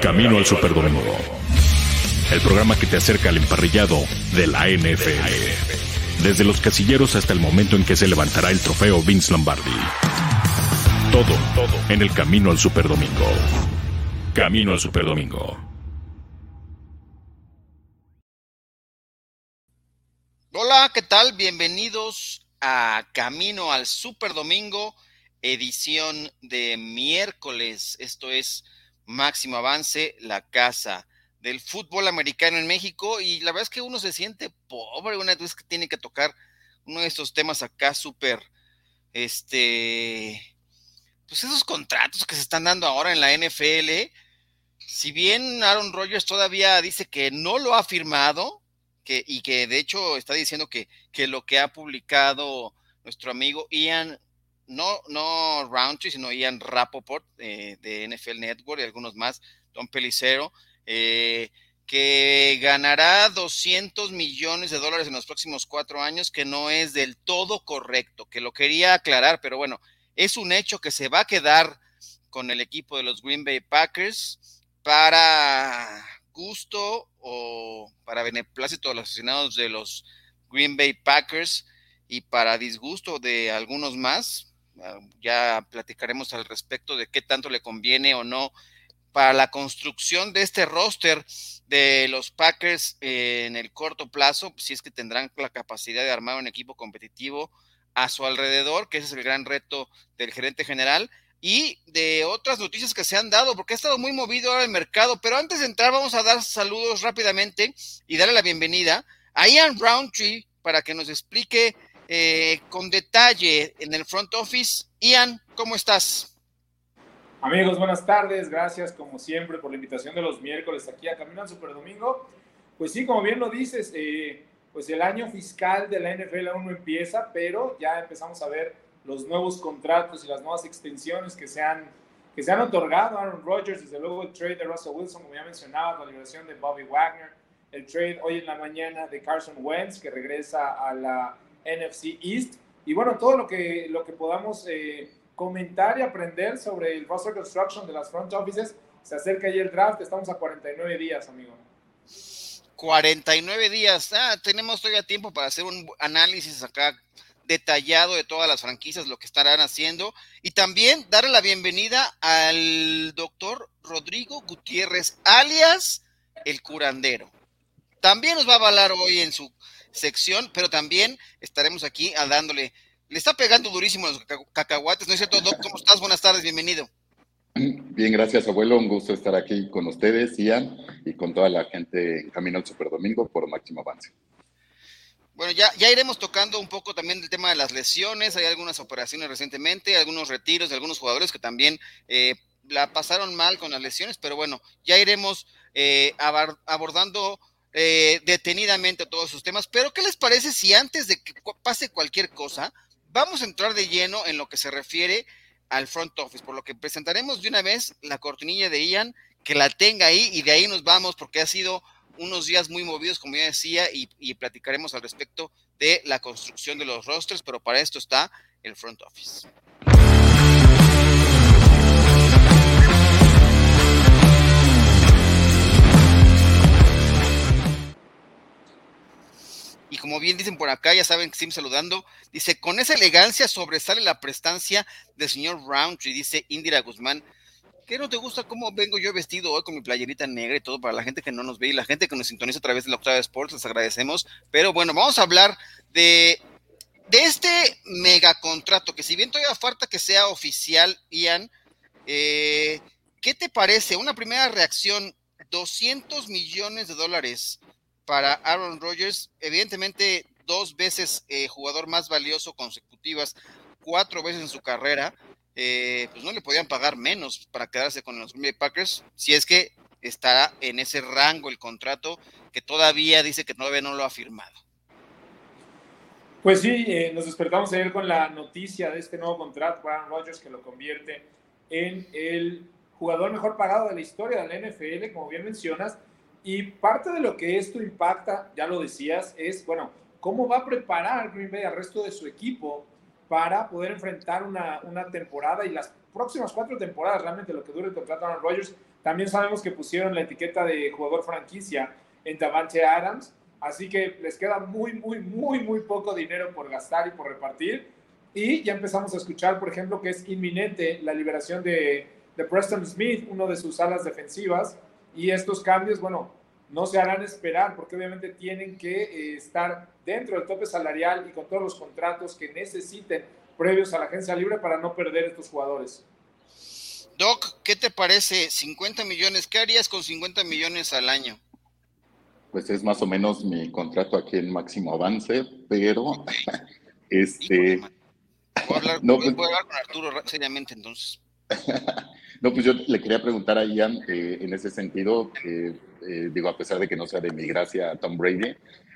Camino al Superdomingo. El programa que te acerca al emparrillado de la NFL. Desde los casilleros hasta el momento en que se levantará el trofeo Vince Lombardi. Todo, todo en el Camino al Superdomingo. Camino al Superdomingo. Hola, ¿qué tal? Bienvenidos a Camino al Superdomingo, edición de miércoles. Esto es Máximo Avance, la casa del fútbol americano en México. Y la verdad es que uno se siente pobre una vez que tiene que tocar uno de estos temas acá súper, este, pues esos contratos que se están dando ahora en la NFL. Si bien Aaron Rodgers todavía dice que no lo ha firmado, que, y que de hecho está diciendo que, que lo que ha publicado nuestro amigo Ian no, no Roundtree, sino Ian Rapoport eh, de NFL Network y algunos más, Don Pelicero, eh, que ganará 200 millones de dólares en los próximos cuatro años, que no es del todo correcto, que lo quería aclarar, pero bueno, es un hecho que se va a quedar con el equipo de los Green Bay Packers para gusto o para beneplácito de los aficionados de los Green Bay Packers y para disgusto de algunos más, ya platicaremos al respecto de qué tanto le conviene o no para la construcción de este roster de los Packers en el corto plazo, si es que tendrán la capacidad de armar un equipo competitivo a su alrededor, que ese es el gran reto del gerente general, y de otras noticias que se han dado, porque ha estado muy movido ahora el mercado, pero antes de entrar vamos a dar saludos rápidamente y darle la bienvenida a Ian Roundtree para que nos explique eh, con detalle en el front office. Ian, ¿cómo estás? Amigos, buenas tardes. Gracias como siempre por la invitación de los miércoles aquí a Camino al Super Domingo. Pues sí, como bien lo dices, eh, pues el año fiscal de la NFL aún no empieza, pero ya empezamos a ver los nuevos contratos y las nuevas extensiones que se han, que se han otorgado. Aaron Rodgers, desde luego el trade de Russell Wilson, como ya mencionaba, la liberación de Bobby Wagner, el trade hoy en la mañana de Carson Wentz, que regresa a la NFC East. Y bueno, todo lo que, lo que podamos eh, comentar y aprender sobre el roster construction de las front offices. Se acerca ya el draft, estamos a 49 días, amigo. 49 días. Ah, tenemos todavía tiempo para hacer un análisis acá detallado de todas las franquicias, lo que estarán haciendo. Y también darle la bienvenida al doctor Rodrigo Gutiérrez, alias el curandero. También nos va a hablar hoy en su sección, pero también estaremos aquí dándole. Le está pegando durísimo los cacahuates, ¿no es cierto, Doc? ¿Cómo estás? Buenas tardes, bienvenido. Bien, gracias, abuelo. Un gusto estar aquí con ustedes, Ian, y con toda la gente en Camino al Superdomingo por Máximo Avance. Bueno, ya, ya iremos tocando un poco también el tema de las lesiones. Hay algunas operaciones recientemente, algunos retiros de algunos jugadores que también eh, la pasaron mal con las lesiones, pero bueno, ya iremos eh, abordando eh, detenidamente todos esos temas, pero ¿qué les parece si antes de que pase cualquier cosa, vamos a entrar de lleno en lo que se refiere al front office, por lo que presentaremos de una vez la cortinilla de Ian, que la tenga ahí y de ahí nos vamos porque ha sido unos días muy movidos, como ya decía, y, y platicaremos al respecto de la construcción de los rosters, pero para esto está el front office. Y como bien dicen por acá, ya saben que estoy saludando. Dice, con esa elegancia sobresale la prestancia del señor Roundtree, dice Indira Guzmán. ¿Qué no te gusta cómo vengo yo vestido hoy con mi playerita negra y todo para la gente que no nos ve y la gente que nos sintoniza a través de la Octava Sports? Les agradecemos. Pero bueno, vamos a hablar de, de este mega contrato, que si bien todavía falta que sea oficial, Ian, eh, ¿qué te parece? Una primera reacción, 200 millones de dólares para Aaron Rodgers, evidentemente dos veces eh, jugador más valioso consecutivas, cuatro veces en su carrera, eh, pues no le podían pagar menos para quedarse con los Green Bay Packers, si es que estará en ese rango el contrato que todavía dice que todavía no lo ha firmado. Pues sí, eh, nos despertamos ayer con la noticia de este nuevo contrato para Rodgers que lo convierte en el jugador mejor pagado de la historia de la NFL, como bien mencionas, y parte de lo que esto impacta, ya lo decías, es, bueno, cómo va a preparar Green Bay al resto de su equipo para poder enfrentar una, una temporada y las próximas cuatro temporadas, realmente lo que dure el contrato de Aaron Rodgers. También sabemos que pusieron la etiqueta de jugador franquicia en Davante Adams, así que les queda muy, muy, muy, muy poco dinero por gastar y por repartir. Y ya empezamos a escuchar, por ejemplo, que es inminente la liberación de, de Preston Smith, uno de sus alas defensivas, y estos cambios, bueno, no se harán esperar porque obviamente tienen que eh, estar dentro del tope salarial y con todos los contratos que necesiten previos a la agencia libre para no perder estos jugadores. Doc, ¿qué te parece? 50 millones, ¿qué harías con 50 millones al año? Pues es más o menos mi contrato aquí en máximo avance, pero este... Voy a, hablar, no, pues, voy a hablar con Arturo seriamente entonces. No, pues yo le quería preguntar a Ian eh, en ese sentido, eh, digo, a pesar de que no sea de mi gracia Tom Brady,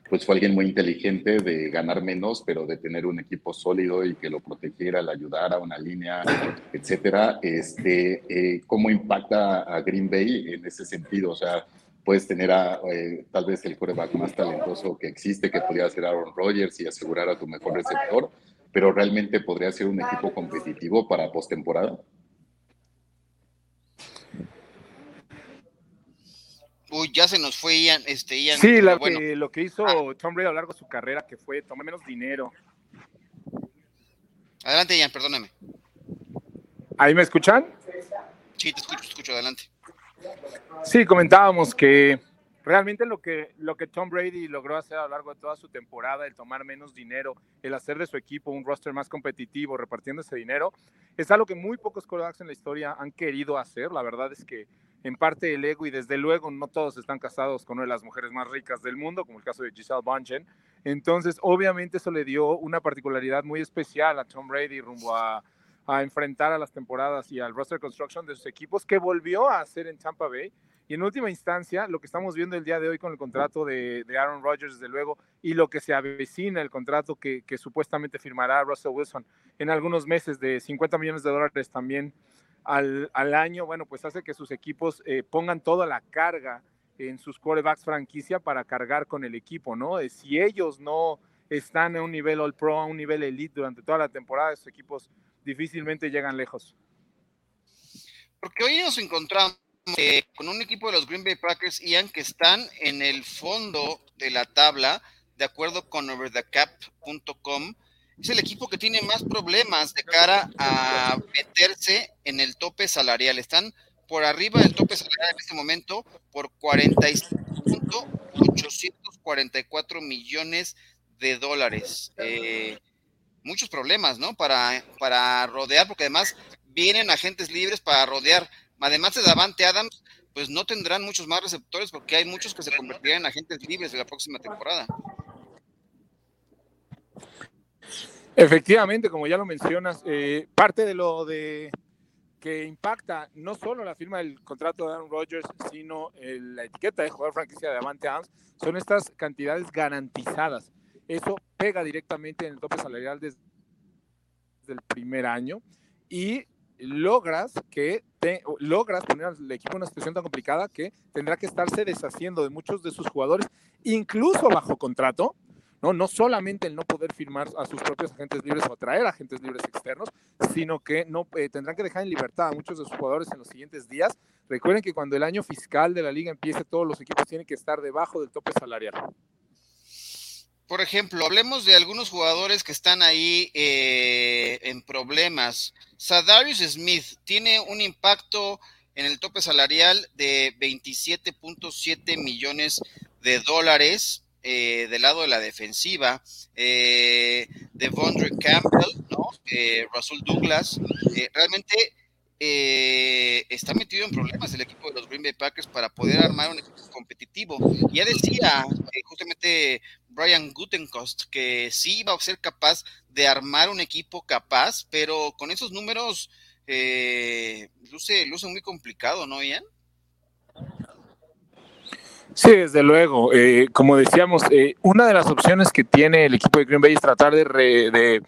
pues fue alguien muy inteligente de ganar menos, pero de tener un equipo sólido y que lo protegiera, le ayudara, una línea, etcétera. Este, eh, ¿Cómo impacta a Green Bay en ese sentido? O sea, puedes tener a tal vez el coreback más talentoso que existe, que podría ser Aaron Rodgers y asegurar a tu mejor receptor, pero realmente podría ser un equipo competitivo para postemporada. Uy, ya se nos fue Ian. Este, Ian sí, lo, que, lo que hizo ah. Tom Brady a lo largo de su carrera, que fue tomar menos dinero. Adelante, Ian, perdóname. ¿Ahí me escuchan? Sí, te escucho, te escucho, adelante. Sí, comentábamos que realmente lo que, lo que Tom Brady logró hacer a lo largo de toda su temporada, el tomar menos dinero, el hacer de su equipo un roster más competitivo, repartiendo ese dinero, es algo que muy pocos quarterbacks en la historia han querido hacer. La verdad es que en parte el ego y desde luego no todos están casados con una de las mujeres más ricas del mundo, como el caso de Giselle Bunchen. Entonces, obviamente eso le dio una particularidad muy especial a Tom Brady rumbo a, a enfrentar a las temporadas y al roster construction de sus equipos que volvió a hacer en Tampa Bay. Y en última instancia, lo que estamos viendo el día de hoy con el contrato de, de Aaron Rodgers, desde luego, y lo que se avecina, el contrato que, que supuestamente firmará Russell Wilson en algunos meses de 50 millones de dólares también al, al año, bueno, pues hace que sus equipos eh, pongan toda la carga en sus corebacks franquicia para cargar con el equipo, ¿no? Eh, si ellos no están a un nivel All Pro, a un nivel Elite durante toda la temporada, sus equipos difícilmente llegan lejos. Porque hoy nos encontramos eh, con un equipo de los Green Bay Packers, Ian, que están en el fondo de la tabla, de acuerdo con overthecap.com, es el equipo que tiene más problemas de cara a meterse en el tope salarial. Están por arriba del tope salarial en este momento por 46.844 millones de dólares. Eh, muchos problemas, ¿no? Para, para rodear, porque además vienen agentes libres para rodear. Además de Davante Adams, pues no tendrán muchos más receptores porque hay muchos que se convertirán en agentes libres de la próxima temporada. Efectivamente, como ya lo mencionas, eh, parte de lo de que impacta no solo la firma del contrato de Aaron Rodgers, sino la etiqueta de jugador franquicia de Avante Adams, son estas cantidades garantizadas. Eso pega directamente en el tope salarial desde, el primer año y logras que te, logras poner al equipo en una situación tan complicada que tendrá que estarse deshaciendo de muchos de sus jugadores, incluso bajo contrato, ¿no? No solamente el no poder firmar a sus propios agentes libres o atraer agentes libres externos, sino que no eh, tendrán que dejar en libertad a muchos de sus jugadores en los siguientes días. Recuerden que cuando el año fiscal de la liga empiece, todos los equipos tienen que estar debajo del tope salarial. Por ejemplo, hablemos de algunos jugadores que están ahí eh, en problemas. Sadarius Smith tiene un impacto en el tope salarial de 27.7 millones de dólares eh, del lado de la defensiva, eh, de Vondre Campbell, ¿no? Eh, Russell Douglas, eh, realmente está metido en problemas el equipo de los Green Bay Packers para poder armar un equipo competitivo. Ya decía justamente Brian Gutenkost que sí iba a ser capaz de armar un equipo capaz, pero con esos números luce, luce muy complicado, ¿no, Ian? Sí, desde luego. Eh, como decíamos, eh, una de las opciones que tiene el equipo de Green Bay es tratar de,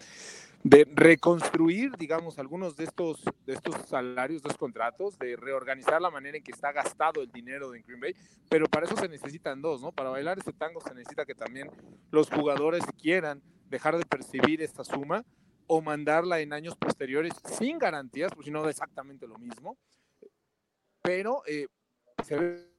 de, reconstruir, digamos, algunos de estos, de estos salarios, de estos contratos, de reorganizar la manera en que está gastado el dinero de Green Bay, pero para eso se necesitan dos, ¿no? Para bailar este tango se necesita que también los jugadores quieran dejar de percibir esta suma o mandarla en años posteriores sin garantías, porque si no exactamente lo mismo. Pero eh, se ve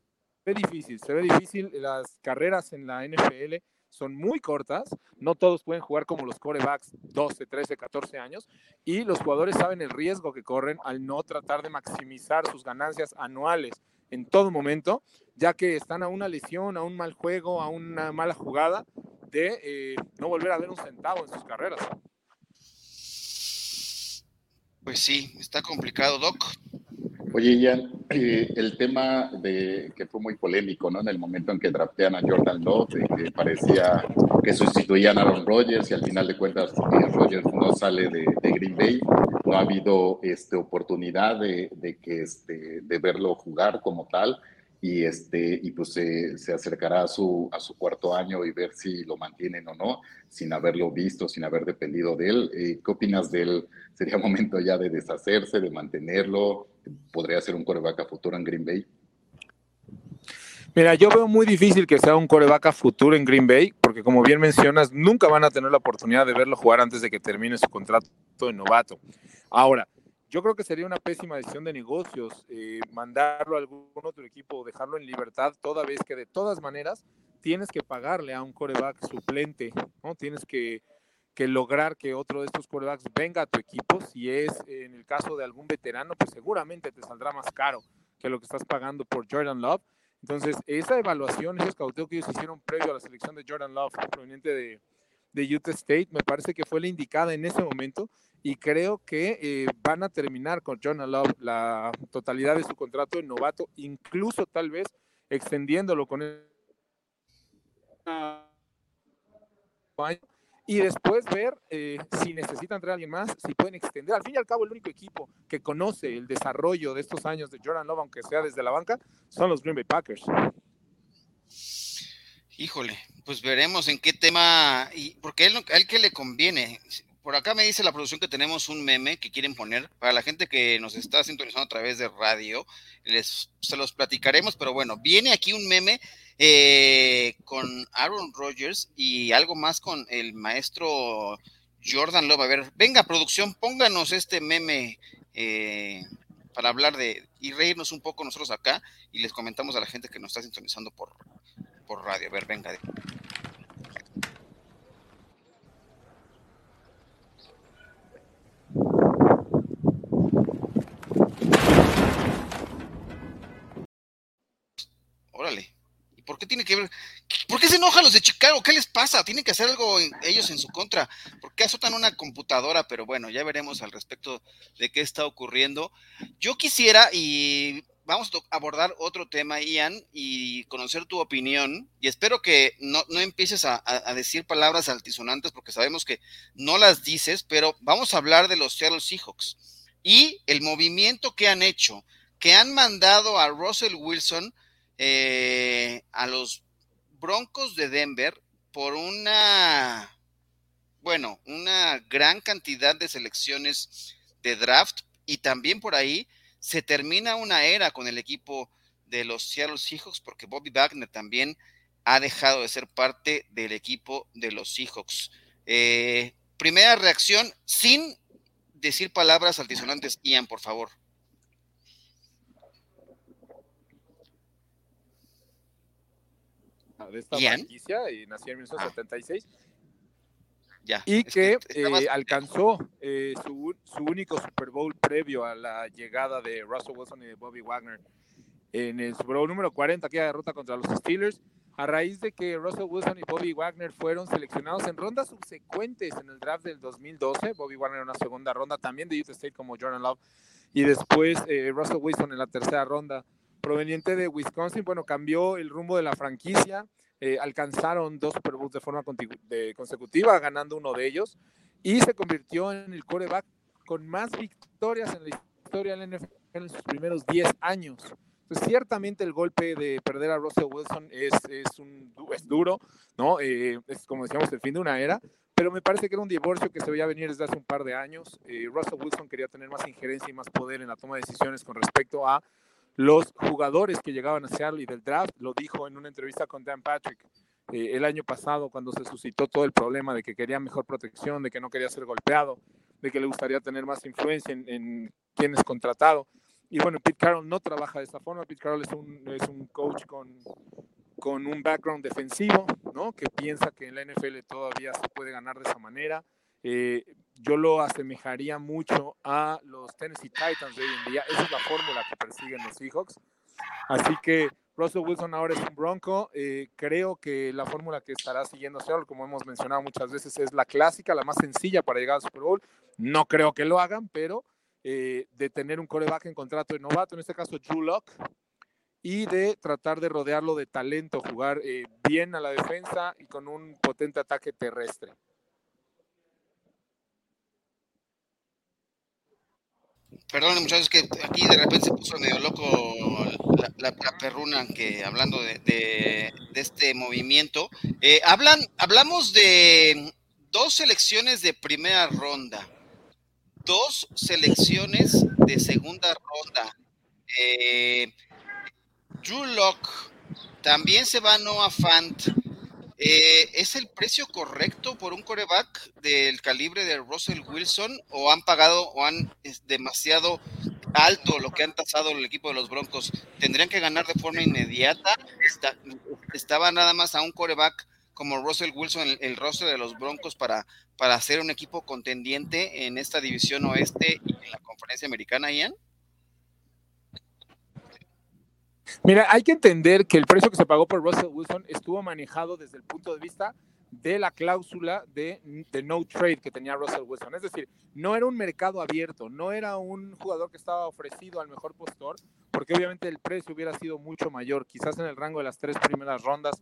difícil, se ve difícil. Las carreras en la NFL son muy cortas, no todos pueden jugar como los corebacks 12, 13, 14 años y los jugadores saben el riesgo que corren al no tratar de maximizar sus ganancias anuales en todo momento, ya que están a una lesión, a un mal juego, a una mala jugada de eh, no volver a ver un centavo en sus carreras. Pues sí, está complicado, Doc. Oye, Ian, eh, el tema de que fue muy polémico, ¿no? En el momento en que draftean a Jordan Love, que parecía que sustituían a Aaron Rodgers y al final de cuentas eh, Rodgers no sale de, Green Bay, no ha habido este, oportunidad de, que, este, de verlo jugar como tal y, este, y pues se, acercará a su, a su cuarto año y ver si lo mantienen o no, sin haberlo visto, sin haber dependido de él. Eh, ¿Qué opinas de él? ¿Sería momento ya de deshacerse, de mantenerlo? ¿Podría ser un coreback a futuro en Green Bay? Mira, yo veo muy difícil que sea un coreback futuro en Green Bay, porque como bien mencionas, nunca van a tener la oportunidad de verlo jugar antes de que termine su contrato de novato. Ahora, yo creo que sería una pésima decisión de negocios eh, mandarlo a algún otro equipo dejarlo en libertad, toda vez que de todas maneras tienes que pagarle a un coreback suplente, ¿no? Tienes que, que lograr que otro de estos corebacks venga a tu equipo. Si es en el caso de algún veterano, pues seguramente te saldrá más caro que lo que estás pagando por Jordan Love. Entonces, esa evaluación, ese escauteo que ellos hicieron previo a la selección de Jordan Love, proveniente de, de Utah State, me parece que fue la indicada en ese momento y creo que eh, van a terminar con John Love la totalidad de su contrato de novato, incluso tal vez extendiéndolo con él y después ver eh, si necesitan traer a alguien más, si pueden extender. Al fin y al cabo, el único equipo que conoce el desarrollo de estos años de Jordan Love, aunque sea desde la banca, son los Green Bay Packers. Híjole, pues veremos en qué tema, y porque él, él que le conviene, por acá me dice la producción que tenemos un meme que quieren poner para la gente que nos está sintonizando a través de radio. Les, se los platicaremos, pero bueno, viene aquí un meme eh, con Aaron Rodgers y algo más con el maestro Jordan Love. A ver, venga, producción, pónganos este meme eh, para hablar de y reírnos un poco nosotros acá y les comentamos a la gente que nos está sintonizando por, por radio. A ver, venga. Órale. ¿Y por qué tiene que ver? ¿Por qué se enojan los de Chicago? ¿Qué les pasa? Tienen que hacer algo ellos en su contra. ¿Por qué azotan una computadora? Pero bueno, ya veremos al respecto de qué está ocurriendo. Yo quisiera, y vamos a abordar otro tema, Ian, y conocer tu opinión. Y espero que no, empieces a, decir palabras altisonantes, porque sabemos que no las dices, pero vamos a hablar de los Seattle Seahawks y el movimiento que han hecho, que han mandado a Russell Wilson eh, a los Broncos de Denver por una, bueno, una gran cantidad de selecciones de draft y también por ahí se termina una era con el equipo de los Seattle Seahawks porque Bobby Wagner también ha dejado de ser parte del equipo de los Seahawks. Eh, primera reacción sin decir palabras altisonantes, Ian, por favor. de esta franquicia y nació en 1976. Ah. Ya, y que, eh, alcanzó eh, su, su, único Super Bowl previo a la llegada de Russell Wilson y de Bobby Wagner en el Super Bowl número 40, aquella derrota contra los Steelers, a raíz de que Russell Wilson y Bobby Wagner fueron seleccionados en rondas subsecuentes en el draft del 2012, Bobby Wagner en una segunda ronda, también de Utah State como Jordan Love, y después eh, Russell Wilson en la tercera ronda proveniente de Wisconsin, bueno, cambió el rumbo de la franquicia, eh, alcanzaron dos Super Bowls de forma consecutiva, ganando uno de ellos, y se convirtió en el coreback con más victorias en la historia del NFL en sus primeros 10 años. Entonces, ciertamente el golpe de perder a Russell Wilson es, es, un, es duro, ¿no? Eh, es como decíamos, el fin de una era, pero me parece que era un divorcio que se veía venir desde hace un par de años. Eh, Russell Wilson quería tener más injerencia y más poder en la toma de decisiones con respecto a los jugadores que llegaban a Seattle y del draft, lo dijo en una entrevista con Dan Patrick eh, el año pasado cuando se suscitó todo el problema de que quería mejor protección, de que no quería ser golpeado. de que le gustaría tener más influencia en, en quién es contratado. Y bueno, Pete Carroll no trabaja de esta forma. Pete Carroll es un, es un coach con, con un background defensivo, ¿no? Que piensa que en la NFL todavía se puede ganar de esa manera. Eh, yo lo asemejaría mucho a los Tennessee Titans de hoy en día. Esa es la fórmula que persiguen los Seahawks. Así que Russell Wilson ahora es un bronco. Eh, creo que la fórmula que estará siguiendo Seattle, como hemos mencionado muchas veces, es la clásica, la más sencilla para llegar al Super Bowl. No creo que lo hagan, pero eh, de tener un coreback en contrato de novato, en este caso Drew Locke, y de tratar de rodearlo de talento, jugar eh, bien a la defensa y con un potente ataque terrestre. Perdón, muchachos, que aquí de repente se puso medio loco la, perruna que hablando de, este movimiento. Eh, hablan, hablamos de dos selecciones de primera ronda dos selecciones de segunda ronda. Eh, también se va Noah Fant. Eh, ¿Es el precio correcto por un coreback del calibre de Russell Wilson o han pagado o han es demasiado alto lo que han tasado el equipo de los Broncos? ¿Tendrían que ganar de forma inmediata? estaba nada más a un coreback como Russell Wilson el, el rostro de los Broncos para, para ser un equipo contendiente en esta división oeste y en la conferencia americana, Ian? Mira, hay que entender que el precio que se pagó por Russell Wilson estuvo manejado desde el punto de vista de la cláusula de, de, no trade que tenía Russell Wilson. Es decir, no era un mercado abierto, no era un jugador que estaba ofrecido al mejor postor, porque obviamente el precio hubiera sido mucho mayor, quizás en el rango de las tres primeras rondas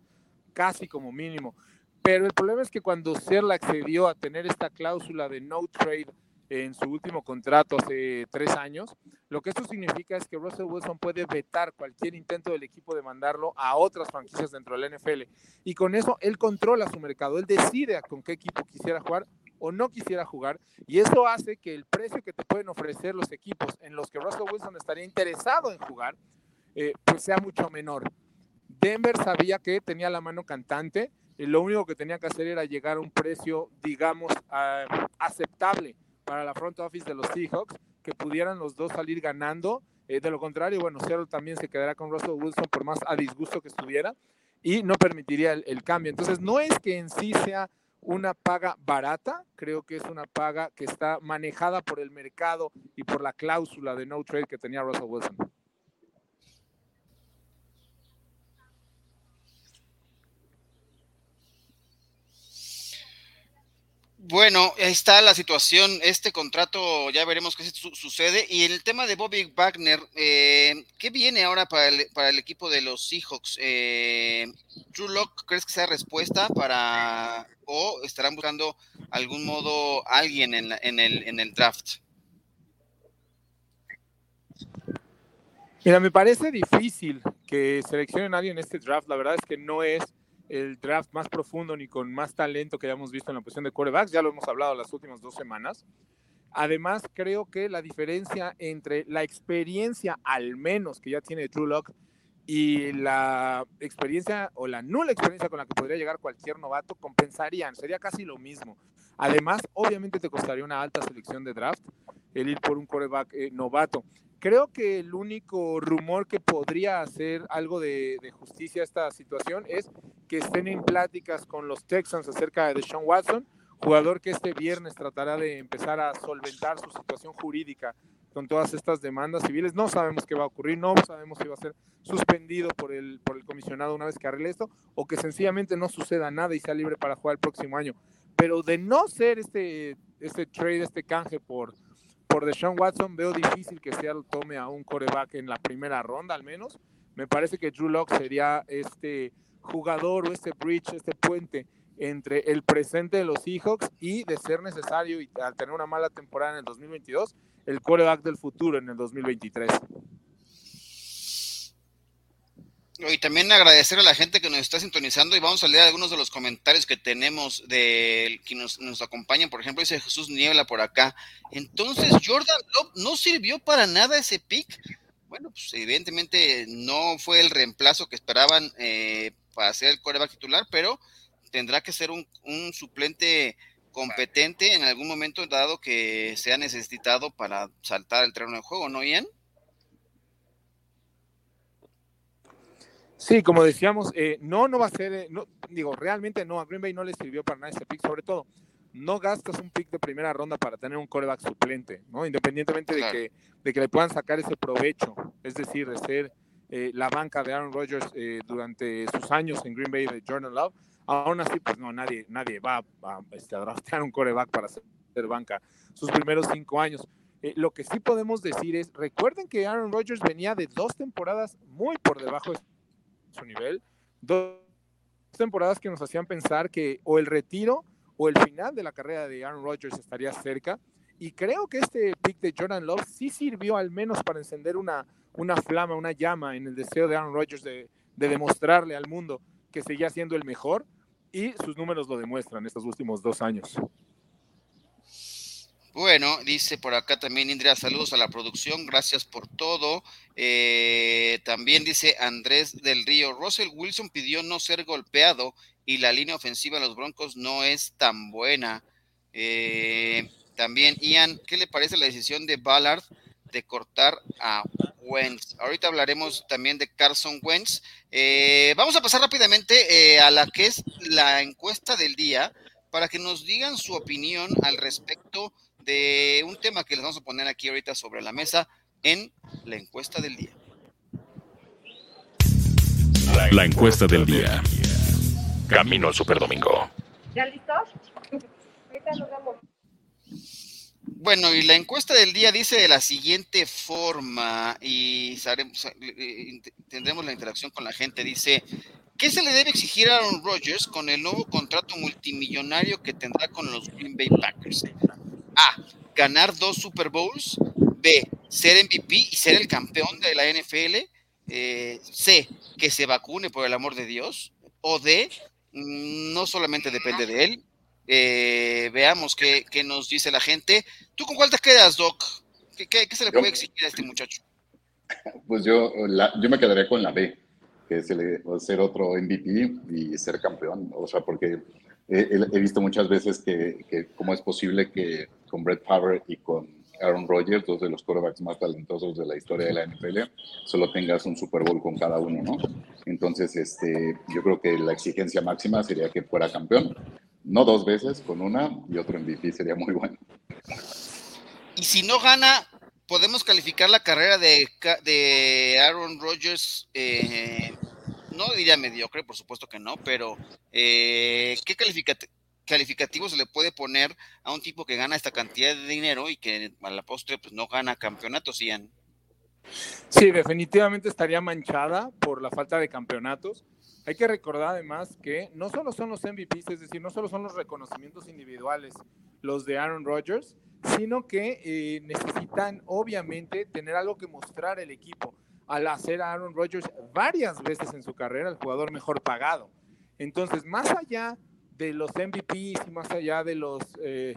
casi como mínimo. Pero el problema es que cuando Serla accedió a tener esta cláusula de no trade en su último contrato hace tres años, lo que esto significa es que Russell Wilson puede vetar cualquier intento del equipo de mandarlo a otras franquicias dentro del NFL. Y con eso él controla su mercado, él decide con qué equipo quisiera jugar o no quisiera jugar. Y eso hace que el precio que te pueden ofrecer los equipos en los que Russell Wilson estaría interesado en jugar, eh, pues sea mucho menor. Denver sabía que tenía la mano cantante y lo único que tenía que hacer era llegar a un precio, digamos, aceptable para la front office de los Seahawks, que pudieran los dos salir ganando. Eh, de lo contrario, bueno, Seattle también se quedará con Russell Wilson por más a disgusto que estuviera y no permitiría el, cambio. Entonces, no es que en sí sea una paga barata, creo que es una paga que está manejada por el mercado y por la cláusula de no trade que tenía Russell Wilson. Bueno, ahí está la situación. Este contrato ya veremos qué sucede. Y el tema de Bobby Wagner, eh, ¿qué viene ahora para el, para el equipo de los Seahawks? Eh, Drew Locke, ¿crees que sea respuesta para o estarán buscando algún modo alguien en, en, el, en el draft? Mira, me parece difícil que seleccionen a alguien en este draft. La verdad es que no es el draft más profundo ni con más talento que hayamos visto en la posición de quarterbacks, ya lo hemos hablado las últimas dos semanas. Además, creo que la diferencia entre la experiencia, al menos que ya tiene Drew Lock, y la experiencia o la nula experiencia con la que podría llegar cualquier novato compensarían, sería casi lo mismo. Además, obviamente te costaría una alta selección de draft el ir por un quarterback eh, novato. Creo que el único rumor que podría hacer algo de, justicia a esta situación es que estén en pláticas con los Texans acerca de Sean Watson, jugador que este viernes tratará de empezar a solventar su situación jurídica con todas estas demandas civiles. No sabemos qué va a ocurrir, no sabemos si va a ser suspendido por el, por el comisionado una vez que arregle esto o que sencillamente no suceda nada y sea libre para jugar el próximo año. Pero de no ser este, este trade, este canje por por Deshaun Watson veo difícil que Seattle tome a un coreback en la primera ronda al menos. Me parece que Drew Locke sería este jugador o este bridge, este puente entre el presente de los Seahawks y de ser necesario y al tener una mala temporada en el 2022, el coreback del futuro en el 2023. Y también agradecer a la gente que nos está sintonizando y vamos a leer algunos de los comentarios que tenemos de que nos, acompañan. Por ejemplo, dice Jesús Niebla por acá. Entonces, Jordan Love no sirvió para nada ese pick. Bueno, pues evidentemente no fue el reemplazo que esperaban eh, para ser el coreback titular, pero tendrá que ser un, un suplente competente en algún momento dado que sea necesitado para saltar el terreno de juego, ¿no, Ian? Sí, como decíamos, eh, no, no va a ser, eh, no, digo, realmente no, a Green Bay no le sirvió para nada ese pick, sobre todo, no gastas un pick de primera ronda para tener un coreback suplente, ¿no? Independientemente de, que, de que le puedan sacar ese provecho, es decir, de ser eh, la banca de Aaron Rodgers durante sus años en Green Bay de Jordan Love, aún así, pues no, nadie, nadie va a, este, a draftear un coreback para ser banca sus primeros cinco años. lo que sí podemos decir es, recuerden que Aaron Rodgers venía de dos temporadas muy por debajo de su nivel. Dos temporadas que nos hacían pensar que o el retiro o el final de la carrera de Aaron Rodgers estaría cerca. Y creo que este pick de Jordan Love sí sirvió al menos para encender una, una flama, una llama en el deseo de Aaron Rodgers de, de demostrarle al mundo que seguía siendo el mejor. Y sus números lo demuestran estos últimos dos años. Bueno, dice por acá también Indra, saludos a la producción, gracias por todo. Eh, también dice Andrés del Río, Russell Wilson pidió no ser golpeado y la línea ofensiva de los Broncos no es tan buena. Eh, también, Ian, ¿qué le parece la decisión de Ballard de cortar a Wentz? Ahorita hablaremos también de Carson Wentz. Eh, vamos a pasar rápidamente a la que es la encuesta del día para que nos digan su opinión al respecto de un tema que les vamos a poner aquí ahorita sobre la mesa en la encuesta del día. La encuesta del día. Camino al Superdomingo. ¿Ya listos? Bueno, y la encuesta del día dice de la siguiente forma, y eh, tendremos la interacción con la gente. Dice: ¿Qué se le debe exigir a Aaron Rodgers con el nuevo contrato multimillonario que tendrá con los Green Bay Packers? A. Ganar dos Super Bowls. B. Ser MVP y ser el campeón de la NFL. Eh, C. Que se vacune por el amor de Dios. O D. Mm, no solamente depende de él. Eh, veamos qué, nos dice la gente. ¿Tú con cuál te quedas, Doc? ¿Qué, se le puede exigir a este muchacho? Pues yo, yo me quedaría con la B, que es el, ser otro MVP y ser campeón. O sea, porque he, visto muchas veces que, que, cómo es posible que con Brett Favre y con Aaron Rodgers, dos de los quarterbacks más talentosos de la historia de la NFL, solo tengas un Super Bowl con cada uno, ¿no? Entonces, este, yo creo que la exigencia máxima sería que fuera campeón, no dos veces, con una y otro MVP sería muy bueno. Y si no gana, podemos calificar la carrera de, de Aaron Rodgers eh, no diría mediocre, por supuesto que no, pero eh, ¿qué calificativo se le puede poner a un tipo que gana esta cantidad de dinero y que a la postre pues no gana campeonatos, Ian? Sí, definitivamente estaría manchada por la falta de campeonatos. Hay que recordar además que no solo son los MVPs, es decir, no solo son los reconocimientos individuales los de Aaron Rodgers, sino que eh, necesitan obviamente tener algo que mostrar el equipo al hacer a Aaron Rodgers varias veces en su carrera el jugador mejor pagado. Entonces, más allá de los MVPs y más allá de los, eh,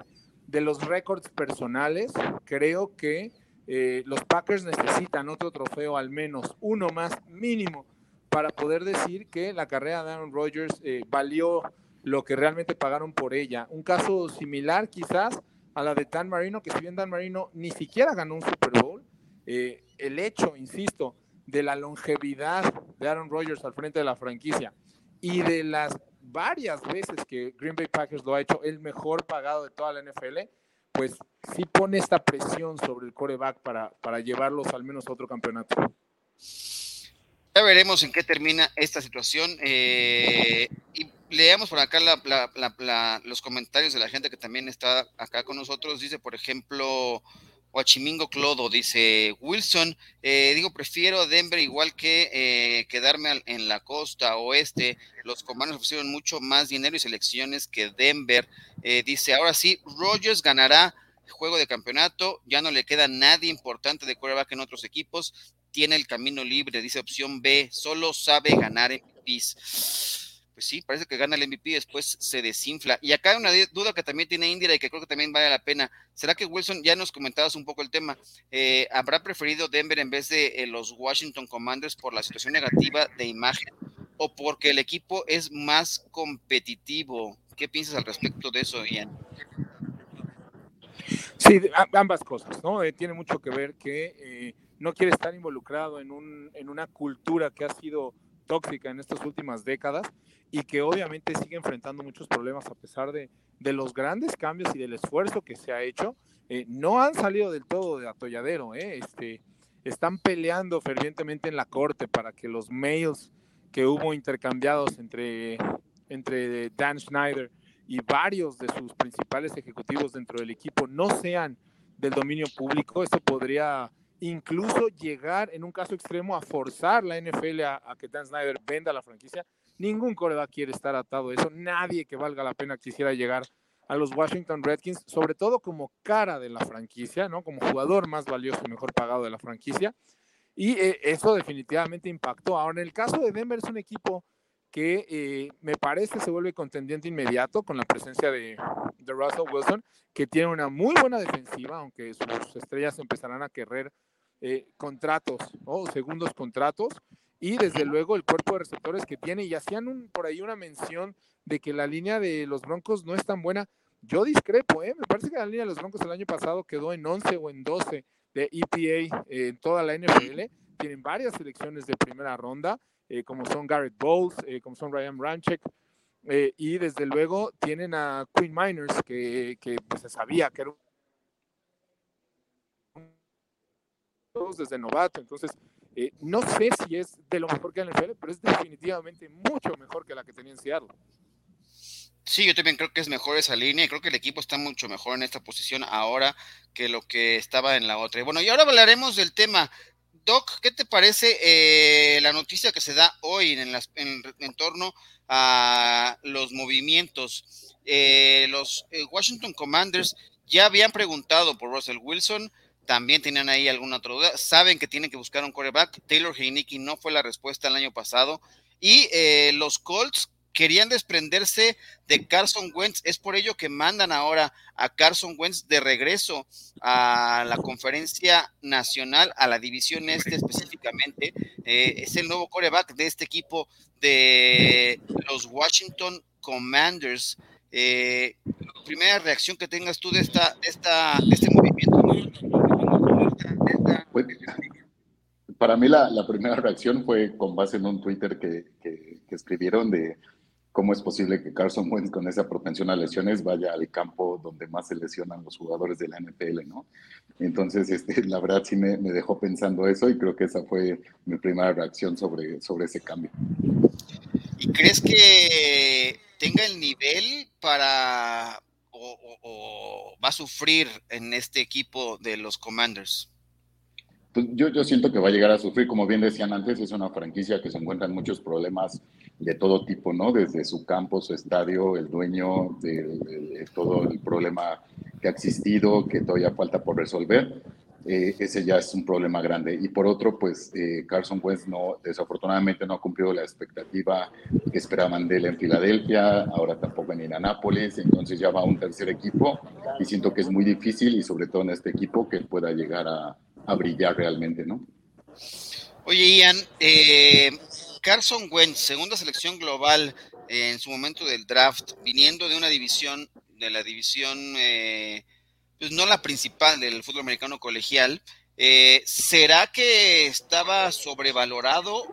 de los récords personales, creo que eh, los Packers necesitan otro trofeo, al menos uno más mínimo, para poder decir que la carrera de Aaron Rodgers eh, valió lo que realmente pagaron por ella. Un caso similar quizás a la de Dan Marino, que si bien Dan Marino ni siquiera ganó un Super Bowl, eh, el hecho, insisto, de la longevidad de Aaron Rodgers al frente de la franquicia y de las varias veces que Green Bay Packers lo ha hecho el mejor pagado de toda la NFL, pues sí pone esta presión sobre el coreback para, para llevarlos al menos a otro campeonato. Ya veremos en qué termina esta situación. Eh, y leamos por acá los comentarios de la gente que también está acá con nosotros. Dice, por ejemplo, Huachimingo Clodo dice, Wilson, eh, digo, prefiero Denver igual que eh, quedarme en la costa oeste. Los comandos ofrecieron mucho más dinero y selecciones que Denver. Eh, dice, ahora sí, Rogers ganará juego de campeonato, ya no le queda nadie importante de quarterback en otros equipos, tiene el camino libre, dice opción B, solo sabe ganar en PIS pues sí, parece que gana el MVP después se desinfla. Y acá hay una duda que también tiene Indira y que creo que también vale la pena. ¿Será que Wilson, ya nos comentabas un poco el tema, eh, habrá preferido Denver en vez de eh, los Washington Commanders por la situación negativa de imagen o porque el equipo es más competitivo? ¿Qué piensas al respecto de eso, Ian? Sí, ambas cosas, ¿no? Eh, tiene mucho que ver que no quiere estar involucrado en, un, en una cultura que ha sido tóxica en estas últimas décadas y que obviamente sigue enfrentando muchos problemas a pesar de, de los grandes cambios y del esfuerzo que se ha hecho. Eh, no han salido del todo de atolladero, ¿eh? este, están peleando fervientemente en la corte para que los mails que hubo intercambiados entre, entre Dan Schneider y varios de sus principales ejecutivos dentro del equipo no sean del dominio público. Esto podría incluso llegar en un caso extremo a forzar la NFL a, que Dan Snyder venda la franquicia. Ningún coreback quiere estar atado a eso. Nadie que valga la pena quisiera llegar a los Washington Redskins, sobre todo como cara de la franquicia, ¿no? Como jugador más valioso y mejor pagado de la franquicia. Y eh, eso definitivamente impactó. Ahora, en el caso de Denver es un equipo que eh, me parece se vuelve contendiente inmediato con la presencia de, de, Russell Wilson, que tiene una muy buena defensiva, aunque sus estrellas empezarán a querer eh, contratos o segundos contratos. Y desde luego el cuerpo de receptores que tiene, y hacían un, por ahí una mención de que la línea de los Broncos no es tan buena. Yo discrepo, ¿eh? me parece que la línea de los Broncos el año pasado quedó en 11 o en 12 de EPA en toda la NFL. Tienen varias selecciones de primera ronda, eh, como son Garrett Bowles, eh, como son Ryan Ranchek, eh, y desde luego tienen a Queen Miners, que, que pues, se sabía que era desde novato. Entonces, no sé si es de lo mejor que en la NFL, pero es definitivamente mucho mejor que la que tenía en Seattle. Sí, yo también creo que es mejor esa línea y creo que el equipo está mucho mejor en esta posición ahora que lo que estaba en la otra. Y bueno, y ahora hablaremos del tema. Doc, ¿qué te parece eh, la noticia que se da hoy en, en, torno a los movimientos? Eh, los eh, Washington Commanders ya habían preguntado por Russell Wilson, también tenían ahí alguna otra duda, saben que tienen que buscar un quarterback, Taylor Heineke no fue la respuesta el año pasado, y los Colts querían desprenderse de Carson Wentz. Es por ello que mandan ahora a Carson Wentz de regreso a la conferencia nacional, a la división este específicamente. Eh, es el nuevo coreback de este equipo de los Washington Commanders. Eh, primera reacción que tengas tú de, esta, esta, este movimiento. Pues, para mí la, primera reacción fue con base en un Twitter que escribieron de cómo es posible que Carson Wentz con esa propensión a lesiones vaya al campo donde más se lesionan los jugadores de la NFL, ¿no? Entonces, este, la verdad sí me, dejó pensando eso y creo que esa fue mi primera reacción sobre, sobre ese cambio. ¿Y crees que tenga el nivel para o va a sufrir en este equipo de los Commanders? Pues yo, yo siento que va a llegar a sufrir, como bien decían antes, es una franquicia que se encuentra en muchos problemas de todo tipo, ¿no? Desde su campo, su estadio, el dueño, de, todo el problema que ha existido, que todavía falta por resolver. Eh, ese ya es un problema grande. Y por otro, pues eh, Carson Wentz no, desafortunadamente no ha cumplido la expectativa que esperaban de él en Filadelfia, ahora tampoco en Indianápolis, entonces ya va a un tercer equipo y siento que es muy difícil y sobre todo en este equipo que pueda llegar a, a brillar realmente, ¿no? Oye, Ian, eh, Carson Wentz, segunda selección global en su momento del draft, viniendo de una división, de la división, eh, pues no la principal del fútbol americano colegial, eh, ¿será que estaba sobrevalorado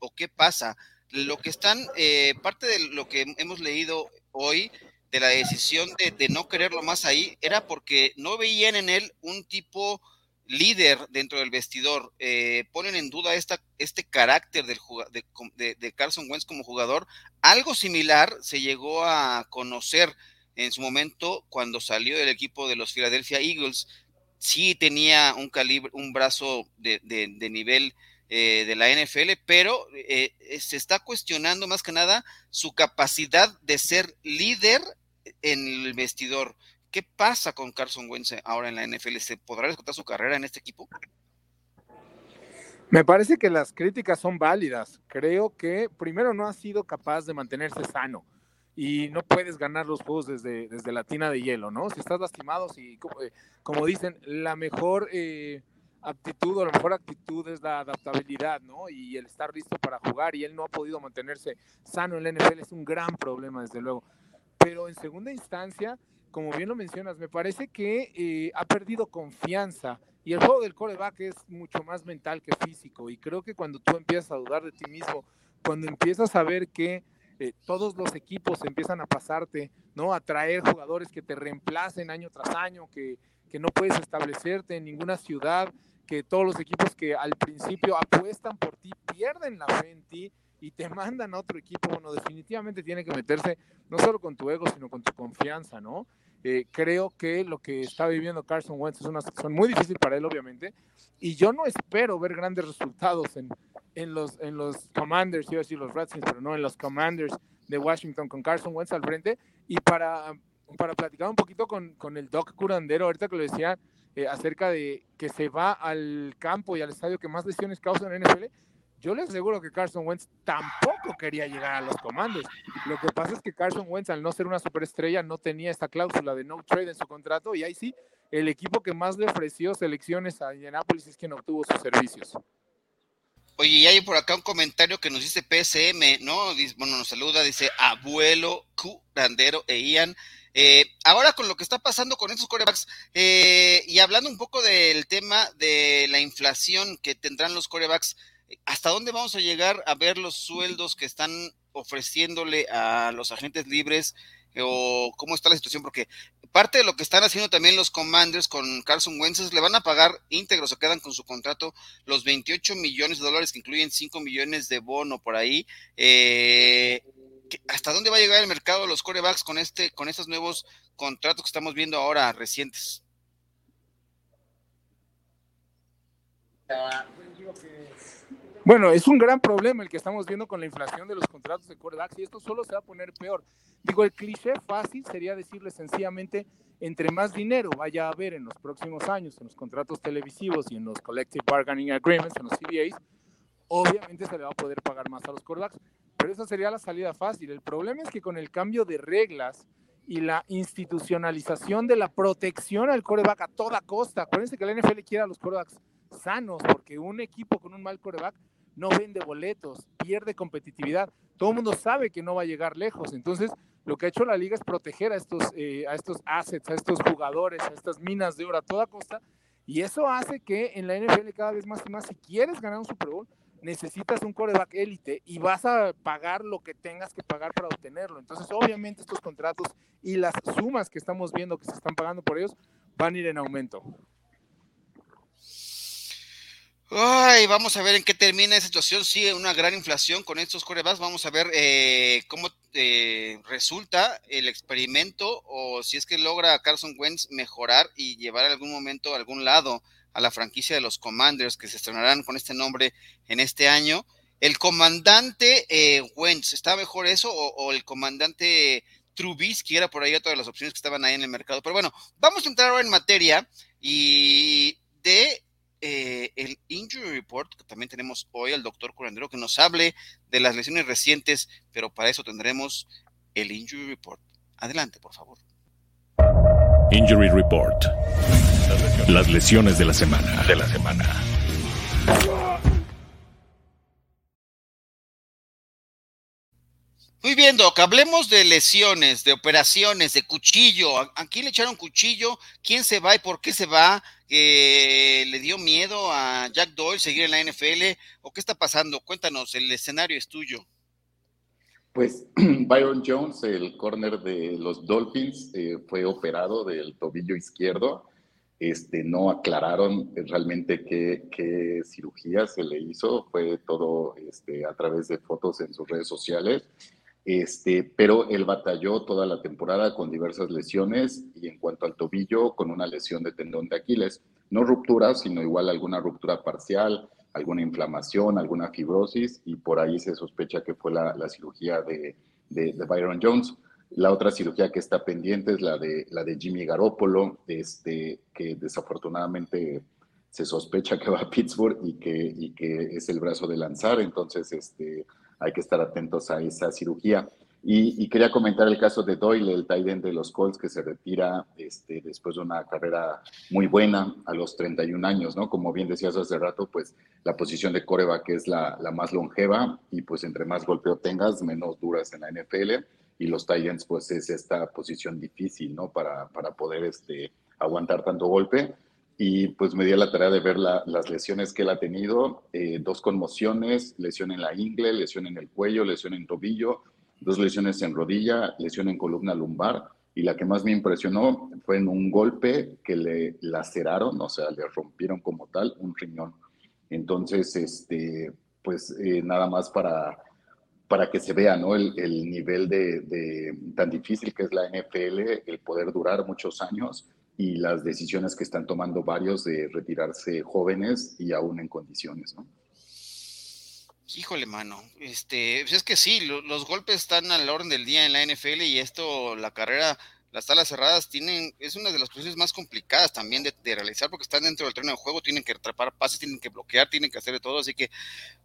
o qué pasa? Lo que están, parte de lo que hemos leído hoy de la decisión de, de no quererlo más ahí, era porque no veían en él un tipo líder dentro del vestidor, eh, ponen en duda esta, este carácter del, de, de, Carson Wentz como jugador. Algo similar se llegó a conocer en su momento cuando salió del equipo de los Philadelphia Eagles. Sí tenía un calibre, un brazo de, nivel eh, de la NFL, pero eh, se está cuestionando más que nada su capacidad de ser líder en el vestidor. ¿Qué pasa con Carson Wentz ahora en la NFL? ¿Se podrá disfrutar su carrera en este equipo? Me parece que las críticas son válidas. Creo que primero no ha sido capaz de mantenerse sano y no puedes ganar los juegos desde, desde la tina de hielo, ¿no? Si estás lastimado, si, como, eh, dicen, la mejor eh, aptitud o la mejor actitud es la adaptabilidad, ¿no? Y el estar listo para jugar y él no ha podido mantenerse sano en la NFL es un gran problema, desde luego. pero en segunda instancia, como bien lo mencionas, me parece que eh, ha perdido confianza y el juego del coreback es mucho más mental que físico y creo que cuando tú empiezas a dudar de ti mismo, cuando empiezas a ver que eh, todos los equipos empiezan a pasarte, ¿no? A traer jugadores que te reemplacen año tras año, que, que no puedes establecerte en ninguna ciudad, que todos los equipos que al principio apuestan por ti pierden la fe en ti y te mandan a otro equipo, bueno, definitivamente tiene que meterse no solo con tu ego, sino con tu confianza, ¿no? Eh, creo que lo que está viviendo Carson Wentz es una situación muy difícil para él, obviamente, y yo no espero ver grandes resultados en, en los, en los Commanders, a decir los Redskins, pero no, en los Commanders de Washington con Carson Wentz al frente, y para, para platicar un poquito con, con el Doc Curandero, ahorita que lo decía, eh, acerca de que se va al campo y al estadio que más lesiones causan en NFL, yo les aseguro que Carson Wentz tampoco quería llegar a los comandos. Lo que pasa es que Carson Wentz, al no ser una superestrella, no tenía esta cláusula de no trade en su contrato y ahí sí, el equipo que más le ofreció selecciones a Indianapolis es quien obtuvo sus servicios. Oye, y hay por acá un comentario que nos dice PSM, ¿no? bueno, nos saluda, dice abuelo, Q, Randero e Ian. Eh, ahora con lo que está pasando con estos corebacks eh, y hablando un poco del tema de la inflación que tendrán los corebacks, ¿hasta dónde vamos a llegar a ver los sueldos que están ofreciéndole a los agentes libres o cómo está la situación? Porque parte de lo que están haciendo también los Commanders con Carson Wentz le van a pagar íntegros, se quedan con su contrato los 28 millones de dólares que incluyen 5 millones de bono por ahí. Eh, ¿Hasta dónde va a llegar el mercado de los corebacks con este, con estos nuevos contratos que estamos viendo ahora recientes? Bueno, es un gran problema el que estamos viendo con la inflación de los contratos de corebacks y esto solo se va a poner peor. Digo, el cliché fácil sería decirle sencillamente, entre más dinero vaya a haber en los próximos años en los contratos televisivos y en los collective bargaining agreements, en los CBAs, obviamente se le va a poder pagar más a los corebacks. Pero esa sería la salida fácil. El problema es que con el cambio de reglas y la institucionalización de la protección al coreback a toda costa, acuérdense que la NFL quiere a los corebacks sanos, porque un equipo con un mal coreback no vende boletos, pierde competitividad. Todo el mundo sabe que no va a llegar lejos. Entonces, lo que ha hecho la liga es proteger a estos, eh, a estos assets, a estos jugadores, a estas minas de oro a toda costa. Y eso hace que en la NFL cada vez más y más, si quieres ganar un Super Bowl, necesitas un coreback élite y vas a pagar lo que tengas que pagar para obtenerlo. Entonces, obviamente, estos contratos y las sumas que estamos viendo que se están pagando por ellos van a ir en aumento. Ay, vamos a ver en qué termina esa situación. Sí, una gran inflación con estos corebacks. Vamos a ver eh, cómo eh, resulta el experimento o si es que logra Carson Wentz mejorar y llevar algún momento a algún lado a la franquicia de los Commanders que se estrenarán con este nombre en este año. ¿El comandante eh, Wentz está mejor eso o, el comandante Trubisky? Era por ahí todas las opciones que estaban ahí en el mercado. Pero bueno, vamos a entrar ahora en materia y de eh, el Injury Report, que también tenemos hoy al doctor Curandero que nos hable de las lesiones recientes, pero para eso tendremos el Injury Report. Adelante, por favor. Injury Report. Las lesiones de la semana. De la semana. Muy bien, Doc, hablemos de lesiones, de operaciones, de cuchillo. ¿A, quién le echaron cuchillo? ¿Quién se va y por qué se va? ¿Le dio miedo a Jack Doyle seguir en la NFL? ¿O qué está pasando? Cuéntanos, el escenario es tuyo. Pues Byron Jones, el corner de los Dolphins, eh, fue operado del tobillo izquierdo este, no aclararon realmente qué, cirugía se le hizo, fue todo este, a través de fotos en sus redes sociales, este, pero él batalló toda la temporada con diversas lesiones y en cuanto al tobillo, con una lesión de tendón de Aquiles, no ruptura, sino igual alguna ruptura parcial, alguna inflamación, alguna fibrosis y por ahí se sospecha que fue la, cirugía de Byron Jones. La otra cirugía que está pendiente es la de, la de Jimmy Garoppolo, este, que desafortunadamente se sospecha que va a Pittsburgh y que, y que es el brazo de lanzar, entonces este, hay que estar atentos a esa cirugía. Y, quería comentar el caso de Doyle, el end de los Colts, que se retira este, después de una carrera muy buena a los 31 años, ¿no? Como bien decías hace rato, pues la posición de coreback es la, más longeva y pues entre más golpeo tengas, menos duras en la NFL y los Titans pues es esta posición difícil, ¿no? Para, para poder este, aguantar tanto golpe. Y pues me dio la tarea de ver las lesiones que él ha tenido, eh, dos conmociones, lesión en la ingle, lesión en el cuello, lesión en tobillo, dos lesiones en rodilla, lesión en columna lumbar y la que más me impresionó fue en un golpe que le laceraron, o sea, le rompieron como tal un riñón. Entonces, este, pues eh, nada más para, para que se vea ¿no? el, el nivel de, tan difícil que es la NFL, el poder durar muchos años y las decisiones que están tomando varios de retirarse jóvenes y aún en condiciones, ¿no? Híjole, mano. Este, pues es que sí, los golpes están al orden del día en la NFL y esto, la carrera, las salas cerradas tienen, es una de las posiciones más complicadas también de, realizar porque están dentro del terreno de juego, tienen que atrapar pases, tienen que bloquear, tienen que hacer de todo. Así que,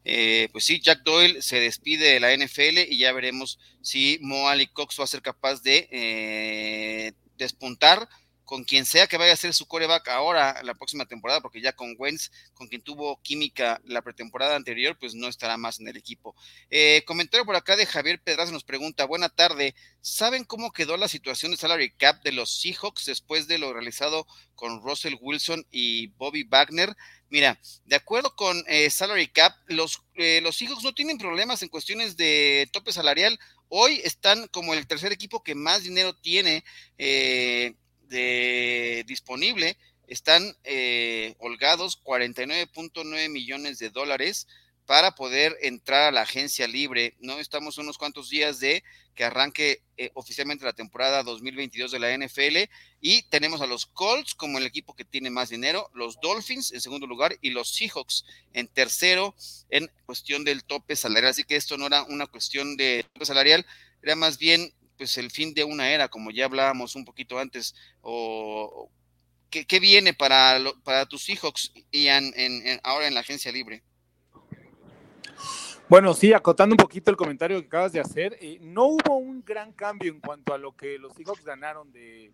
eh, pues sí, Jack Doyle se despide de la NFL y ya veremos si Mo Ali Cox va a ser capaz de eh, despuntar con quien sea que vaya a ser su coreback ahora, la próxima temporada, porque ya con Wentz, con quien tuvo química la pretemporada anterior, pues no estará más en el equipo. Eh, comentario por acá de Javier Pedraza nos pregunta, buena tarde, ¿saben cómo quedó la situación de salary cap de los Seahawks después de lo realizado con Russell Wilson y Bobby Wagner? Mira, de acuerdo con eh, salary cap, los, eh, los Seahawks no tienen problemas en cuestiones de tope salarial. Hoy están como el tercer equipo que más dinero tiene eh, de, disponible están eh, holgados 49.9 millones de dólares para poder entrar a la agencia libre, ¿no? Estamos unos cuantos días de que arranque eh, oficialmente la temporada 2022 de la NFL y tenemos a los Colts como el equipo que tiene más dinero, los Dolphins en segundo lugar y los Seahawks en tercero en cuestión del tope salarial. Así que esto no era una cuestión de tope salarial, era más bien pues el fin de una era, como ya hablábamos un poquito antes, o ¿qué, viene para, para tus hijos, Ian, en, ahora en la agencia libre? Bueno, sí, acotando un poquito el comentario que acabas de hacer, eh, no hubo un gran cambio en cuanto a lo que los Seahawks ganaron de,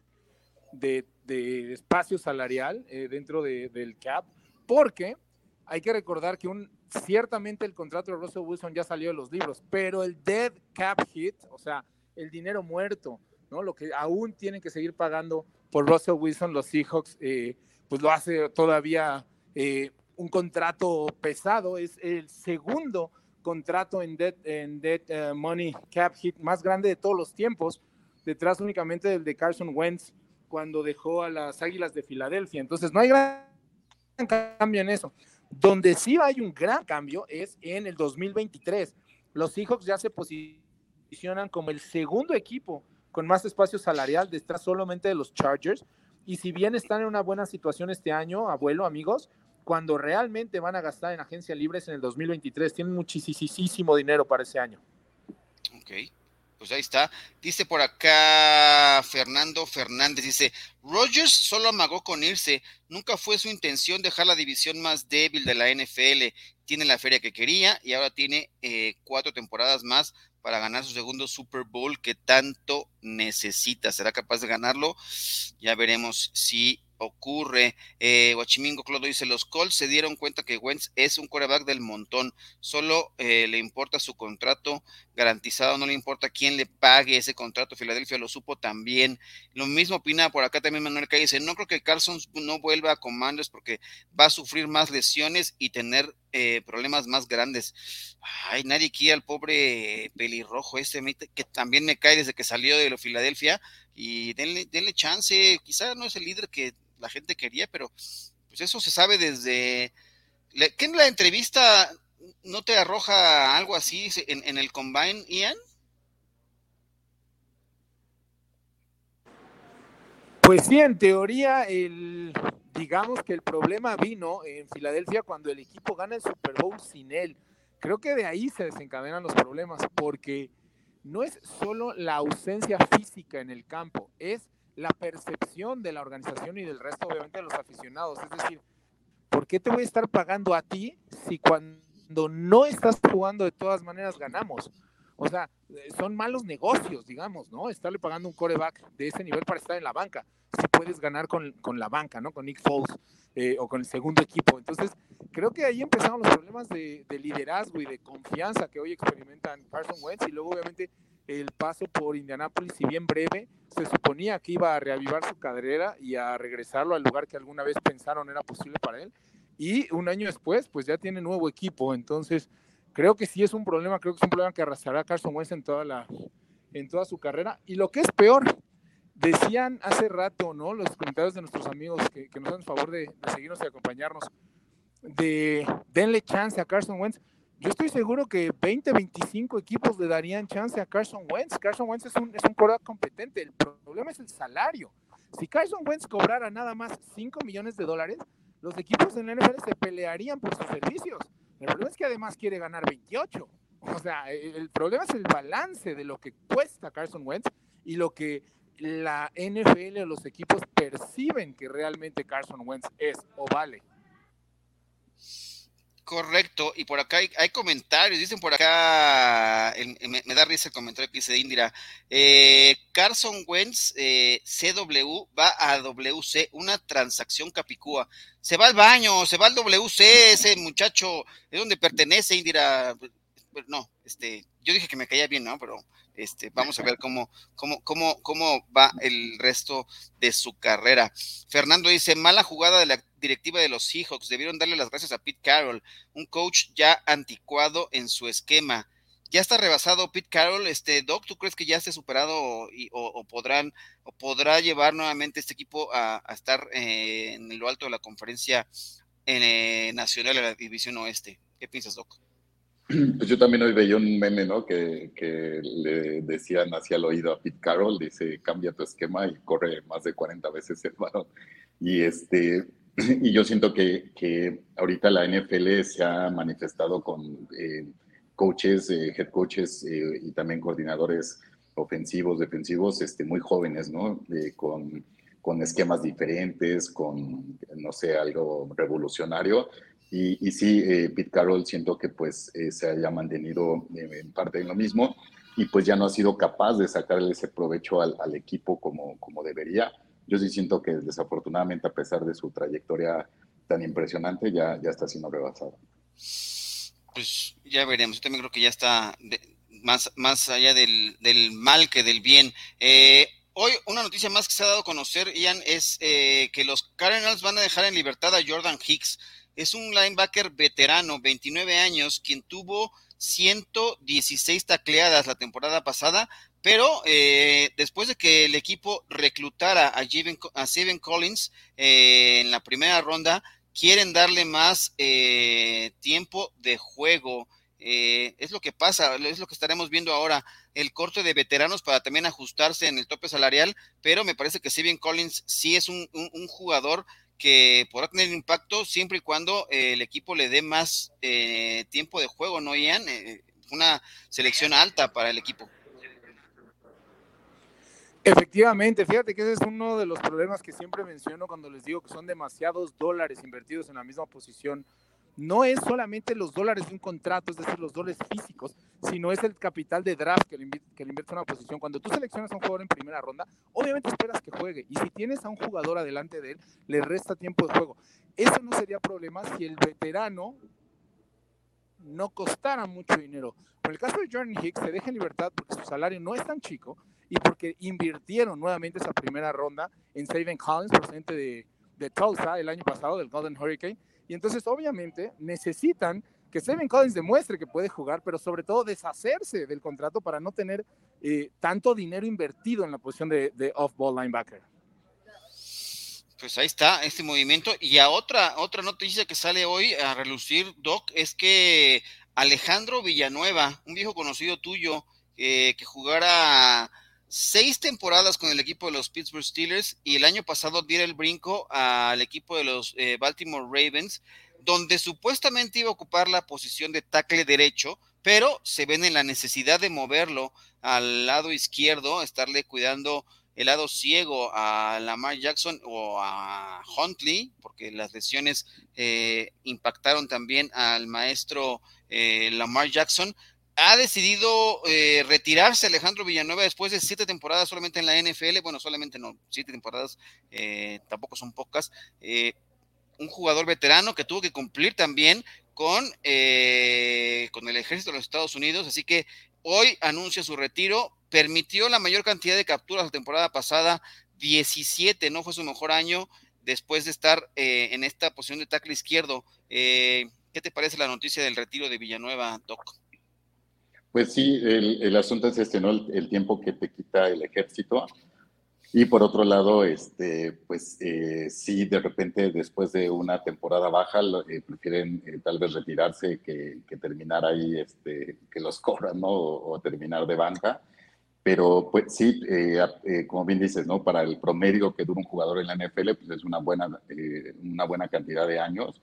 de, espacio salarial eh, dentro del cap, porque hay que recordar que un, ciertamente el contrato de Russell Wilson ya salió de los libros, pero el dead cap hit, o sea, el dinero muerto, ¿no? Lo que aún tienen que seguir pagando por Russell Wilson, los Seahawks, eh, pues lo hace todavía eh, un contrato pesado, es el segundo contrato en debt, en eh, money cap hit más grande de todos los tiempos, detrás únicamente del de Carson Wentz cuando dejó a las Águilas de Filadelfia. Entonces no hay gran cambio en eso. Donde sí hay un gran cambio es en el 2023. Los Seahawks ya se posicionan como el segundo equipo con más espacio salarial detrás solamente de los Chargers. Y si bien están en una buena situación este año, abuelo, amigos, cuando realmente van a gastar en agencia libres en el 2023, tienen muchísimo dinero para ese año. Ok, pues ahí está. Dice por acá Fernando Fernández, dice, Rogers solo amagó con irse, nunca fue su intención dejar la división más débil de la NFL, tiene la feria que quería y ahora tiene eh, cuatro temporadas más para ganar su segundo Super Bowl que tanto necesita. ¿Será capaz de ganarlo? Ya veremos si ocurre. Eh, Guachimingo Clodo dice, los Colts se dieron cuenta que Wentz es un coreback del montón, solo eh, le importa su contrato garantizado, no le importa quién le pague ese contrato, Filadelfia lo supo también. Lo mismo opina por acá también Manuel Calle, dice, no creo que Carson no vuelva a Commanders porque va a sufrir más lesiones y tener eh, problemas más grandes. Ay, nadie quiere al pobre pelirrojo este, que también me cae desde que salió de Filadelfia y denle, denle chance, quizá no es el líder que la gente quería, pero pues eso se sabe desde... ¿Qué en la entrevista no te arroja algo así en, el combine, Ian? Pues sí, en teoría, el, digamos que el problema vino en Filadelfia cuando el equipo gana el Super Bowl sin él. Creo que de ahí se desencadenan los problemas, porque no es solo la ausencia física en el campo, es la percepción de la organización y del resto, obviamente, de los aficionados. Es decir, ¿por qué te voy a estar pagando a ti si cuando no estás jugando de todas maneras ganamos? O sea, son malos negocios, digamos, ¿no? Estarle pagando un coreback de ese nivel para estar en la banca. Si puedes ganar con, la banca, ¿no? Con Nick Foles eh, o con el segundo equipo. Entonces, creo que ahí empezaron los problemas de, de liderazgo y de confianza que hoy experimentan Carson Wentz y luego, obviamente, el paso por Indianápolis, si bien breve, se suponía que iba a reavivar su carrera y a regresarlo al lugar que alguna vez pensaron era posible para él. Y un año después, pues ya tiene nuevo equipo. Entonces, creo que sí es un problema, creo que es un problema que arrastrará a Carson Wentz en toda, la, en toda su carrera. Y lo que es peor, decían hace rato, ¿no? Los comentarios de nuestros amigos que, nos dan el favor de, seguirnos y acompañarnos, de denle chance a Carson Wentz yo estoy seguro que 20, 25 equipos le darían chance a Carson Wentz. Carson Wentz es un, es un competente. El problema es el salario. Si Carson Wentz cobrara nada más 5 millones de dólares, los equipos en la NFL se pelearían por sus servicios. El problema es que además quiere ganar 28. O sea, el problema es el balance de lo que cuesta Carson Wentz y lo que la NFL o los equipos perciben que realmente Carson Wentz es o vale. Correcto, y por acá hay, comentarios, dicen por acá, me, da risa el comentario que dice Indira, eh, Carson Wentz eh, CW va a WC, una transacción capicúa, se va al baño, se va al WC, ese muchacho es donde pertenece Indira, no, este, yo dije que me caía bien, ¿no? Pero este, vamos a ver cómo, cómo, cómo, cómo va el resto de su carrera. Fernando dice, mala jugada de la directiva de los Seahawks, debieron darle las gracias a Pete Carroll, un coach ya anticuado en su esquema. Ya está rebasado Pete Carroll, este Doc, ¿tú crees que ya esté superado y, o, podrán o podrá llevar nuevamente este equipo a, estar eh, en lo alto de la conferencia eh, nacional de la división oeste? ¿Qué piensas, Doc? Pues yo también hoy veía un meme, ¿no? Que, que, le decían hacia el oído a Pete Carroll, dice, cambia tu esquema y corre más de 40 veces el balón. Y, este, y yo siento que, que ahorita la NFL se ha manifestado con eh, coaches, eh, head coaches eh, y también coordinadores ofensivos, defensivos, este, muy jóvenes, ¿no? con, con esquemas diferentes, con, no sé, algo revolucionario y, sí, eh, Pete Carroll siento que pues eh, se haya mantenido en parte en lo mismo y pues ya no ha sido capaz de sacarle ese provecho al, equipo como, como debería. Yo sí siento que desafortunadamente a pesar de su trayectoria tan impresionante ya, ya está siendo rebasado. Pues ya veremos, yo también creo que ya está más, más allá del, del, mal que del bien. Eh, hoy una noticia más que se ha dado a conocer, Ian, es que los Cardinals van a dejar en libertad a Jordan Hicks es un linebacker veterano, 29 años, quien tuvo 116 tacleadas la temporada pasada, pero eh, después de que el equipo reclutara a, Steven Collins eh, en la primera ronda, quieren darle más eh, tiempo de juego. es lo que pasa, es lo que estaremos viendo ahora, el corte de veteranos para también ajustarse en el tope salarial, pero me parece que Steven Collins sí es un jugador que podrá tener impacto siempre y cuando eh, el equipo le dé más eh, tiempo de juego, ¿no, Ian? Eh, una selección alta para el equipo. Efectivamente, fíjate que ese es uno de los problemas que siempre menciono cuando les digo que son demasiados dólares invertidos en la misma posición no es solamente los dólares de un contrato, es decir, los dólares físicos, sino es el capital de draft que le, que le invierte una posición. Cuando tú seleccionas a un jugador en primera ronda, obviamente esperas que juegue. Y si tienes a un jugador adelante de él, le resta tiempo de juego. Eso no sería problema si el veterano no costara mucho dinero. En el caso de Jordan Hicks, se deja en libertad porque su salario no es tan chico y porque invirtieron nuevamente esa primera ronda en Saban Collins, procedente de, de Tulsa el año pasado, del Golden Hurricane y entonces, obviamente, necesitan que Steven Collins demuestre que puede jugar, pero sobre todo deshacerse del contrato para no tener eh, tanto dinero invertido en la posición de, off-ball linebacker. Pues ahí está este movimiento. Y a otra, otra noticia que sale hoy a relucir, Doc, es que Alejandro Villanueva, un viejo conocido tuyo, eh, que jugara seis temporadas con el equipo de los Pittsburgh Steelers y el año pasado diera el brinco al equipo de los eh, Baltimore Ravens, donde supuestamente iba a ocupar la posición de tackle derecho, pero se ven en la necesidad de moverlo al lado izquierdo, estarle cuidando el lado ciego a Lamar Jackson o a Huntley, porque las lesiones eh, impactaron también al maestro eh, Lamar Jackson ha decidido eh, retirarse Alejandro Villanueva después de siete temporadas solamente en la NFL, bueno, solamente no, siete temporadas, eh, tampoco son pocas, eh, un jugador veterano que tuvo que cumplir también con, con el ejército de los Estados Unidos, así que hoy anuncia su retiro permitió la mayor cantidad de capturas la temporada pasada, 17, no fue su mejor año después de estar eh, en esta posición de tackle izquierdo. Eh, ¿Qué te parece la noticia del retiro de Villanueva, Doc? Pues sí, el, asunto es este, ¿no? El, tiempo que te quita el ejército. Y por otro lado, este, pues eh, sí, de repente después de una temporada baja, prefieren tal vez retirarse que, terminar ahí, este, que los cobran, ¿no? o terminar de banca. Pero pues sí, eh, eh, como bien dices, ¿no? Para el promedio que dura un jugador en la NFL, pues es una buena, eh, una buena cantidad de años,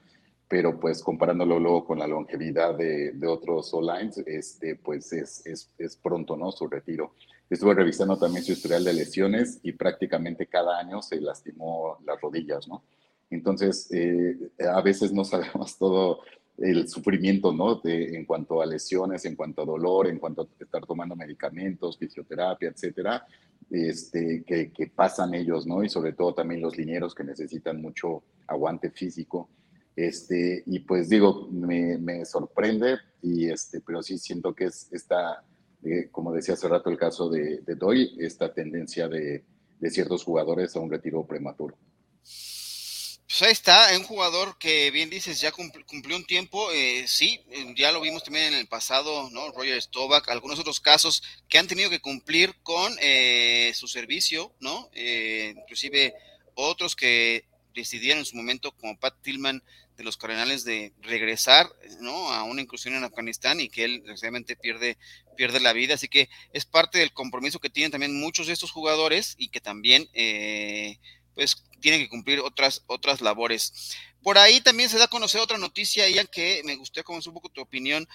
pero pues comparándolo luego con la longevidad de, de otros O-Lines, este, pues es, es, es, pronto, ¿no? Su retiro. Estuve revisando también su historial de lesiones y prácticamente cada año se lastimó las rodillas, ¿no? Entonces, a veces no sabemos todo el sufrimiento, ¿no? De, en cuanto a lesiones, en cuanto a dolor, en cuanto a estar tomando medicamentos, fisioterapia, etcétera, este, que, que, pasan ellos, ¿no? Y sobre todo también los linieros que necesitan mucho aguante físico. Este, y pues digo, me, me sorprende, y este, pero sí siento que es esta, eh, como decía hace rato el caso de, de Doy, esta tendencia de, de ciertos jugadores a un retiro prematuro. Pues ahí está, un jugador que bien dices, ya cumplió un tiempo, eh, sí, eh, ya lo vimos también en el pasado, ¿no? Roger Stovak, algunos otros casos que han tenido que cumplir con su servicio, ¿no? inclusive otros que decidieron en su momento, como Pat Tillman de los Cardenales, de regresar, ¿no? A una inclusión en Afganistán y que él desgraciadamente pierde, pierde la vida, así que es parte del compromiso que tienen también muchos de estos jugadores y que también, pues, tiene que cumplir otras, otras labores. Por ahí también se da a conocer otra noticia, Ian, que me gustaría conocer un poco tu opinión,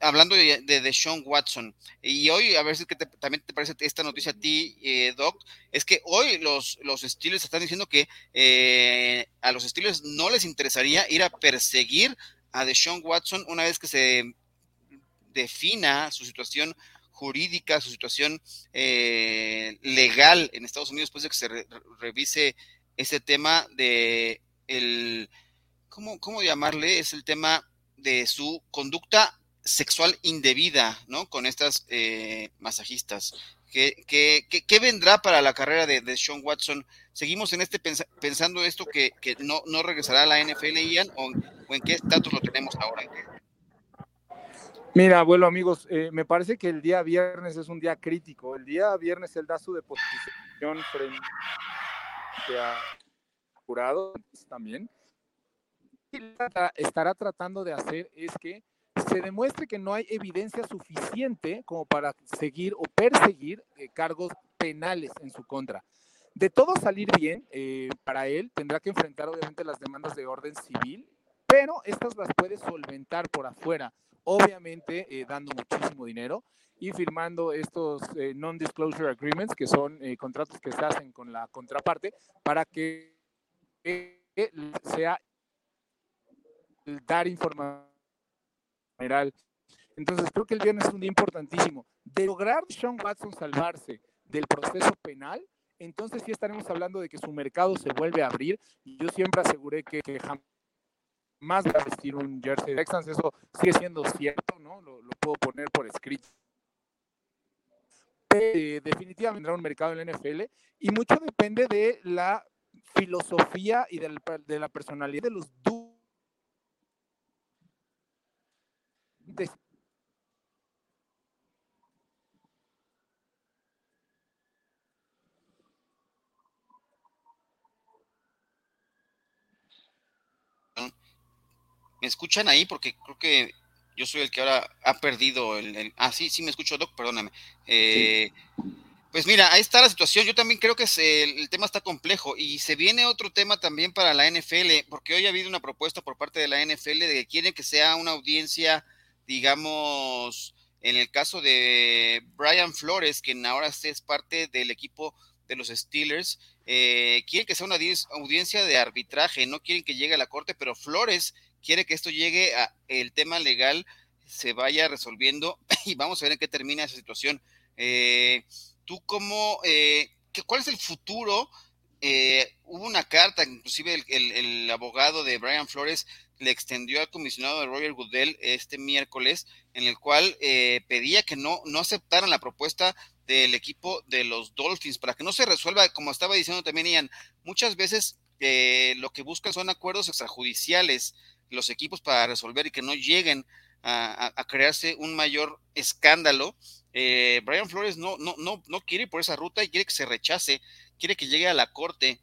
hablando de, de, Sean Watson. Y hoy, a ver si que también te parece esta noticia a ti, eh, Doc, es que hoy los, los están diciendo que eh, a los Steelers no les interesaría ir a perseguir a Deshaun Watson una vez que se defina su situación jurídica, su situación eh, legal en Estados Unidos, después de que se revise ese tema de el, ¿cómo, ¿cómo llamarle? Es el tema de su conducta sexual indebida, ¿no? Con estas eh, masajistas. ¿Qué, vendrá para la carrera de, Sean Watson? ¿Seguimos en este pensando esto que, no, regresará a la NFL, Ian? ¿O, en qué estatus lo tenemos ahora? Mira, abuelo, amigos, eh, me parece que el día viernes es un día crítico. El día viernes él da su deposición frente ha jurado también. Y estará tratando de hacer es que se demuestre que no hay evidencia suficiente como para seguir o perseguir eh, cargos penales en su contra. De todo salir bien eh, para él, tendrá que enfrentar obviamente las demandas de orden civil, pero estas las puede solventar por afuera, obviamente eh, dando muchísimo dinero y firmando estos non-disclosure agreements, que son contratos que se hacen con la contraparte, para que sea dar información Entonces, creo que el viernes es un día importantísimo. De lograr Sean Watson salvarse del proceso penal, entonces sí estaremos hablando de que su mercado se vuelve a abrir. Yo siempre aseguré que, jamás va a vestir un jersey de Texans. Eso sigue siendo cierto, ¿no? lo puedo poner por escrito. Eh, definitivamente vendrá un mercado en la NFL y mucho depende de la filosofía y de la, personalidad de los ¿Me escuchan ahí? Porque creo que yo soy el que ahora ha perdido el, ah, sí, sí me escucho, Doc, perdóname. Eh, pues mira, ahí está la situación. Yo también creo que el, tema está complejo y se viene otro tema también para la NFL, porque hoy ha habido una propuesta por parte de la NFL de que quieren que sea una audiencia, digamos, en el caso de Brian Flores, quien ahora es parte del equipo de los Steelers, eh, quieren que sea una audiencia de arbitraje, no quieren que llegue a la corte, pero Flores quiere que esto llegue a el tema legal, se vaya resolviendo y vamos a ver en qué termina esa situación. Eh, ¿Tú cómo, eh, cuál es el futuro eh, hubo una carta, inclusive el, abogado de Brian Flores le extendió al comisionado de Roger Goodell este miércoles, en el cual eh, pedía que no, no aceptaran la propuesta del equipo de los Dolphins para que no se resuelva, como estaba diciendo también Ian, muchas veces eh, lo que buscan son acuerdos extrajudiciales los equipos para resolver y que no lleguen a, crearse un mayor escándalo. Eh, Brian Flores no, no, no, no quiere ir por esa ruta y quiere que se rechace, quiere que llegue a la corte.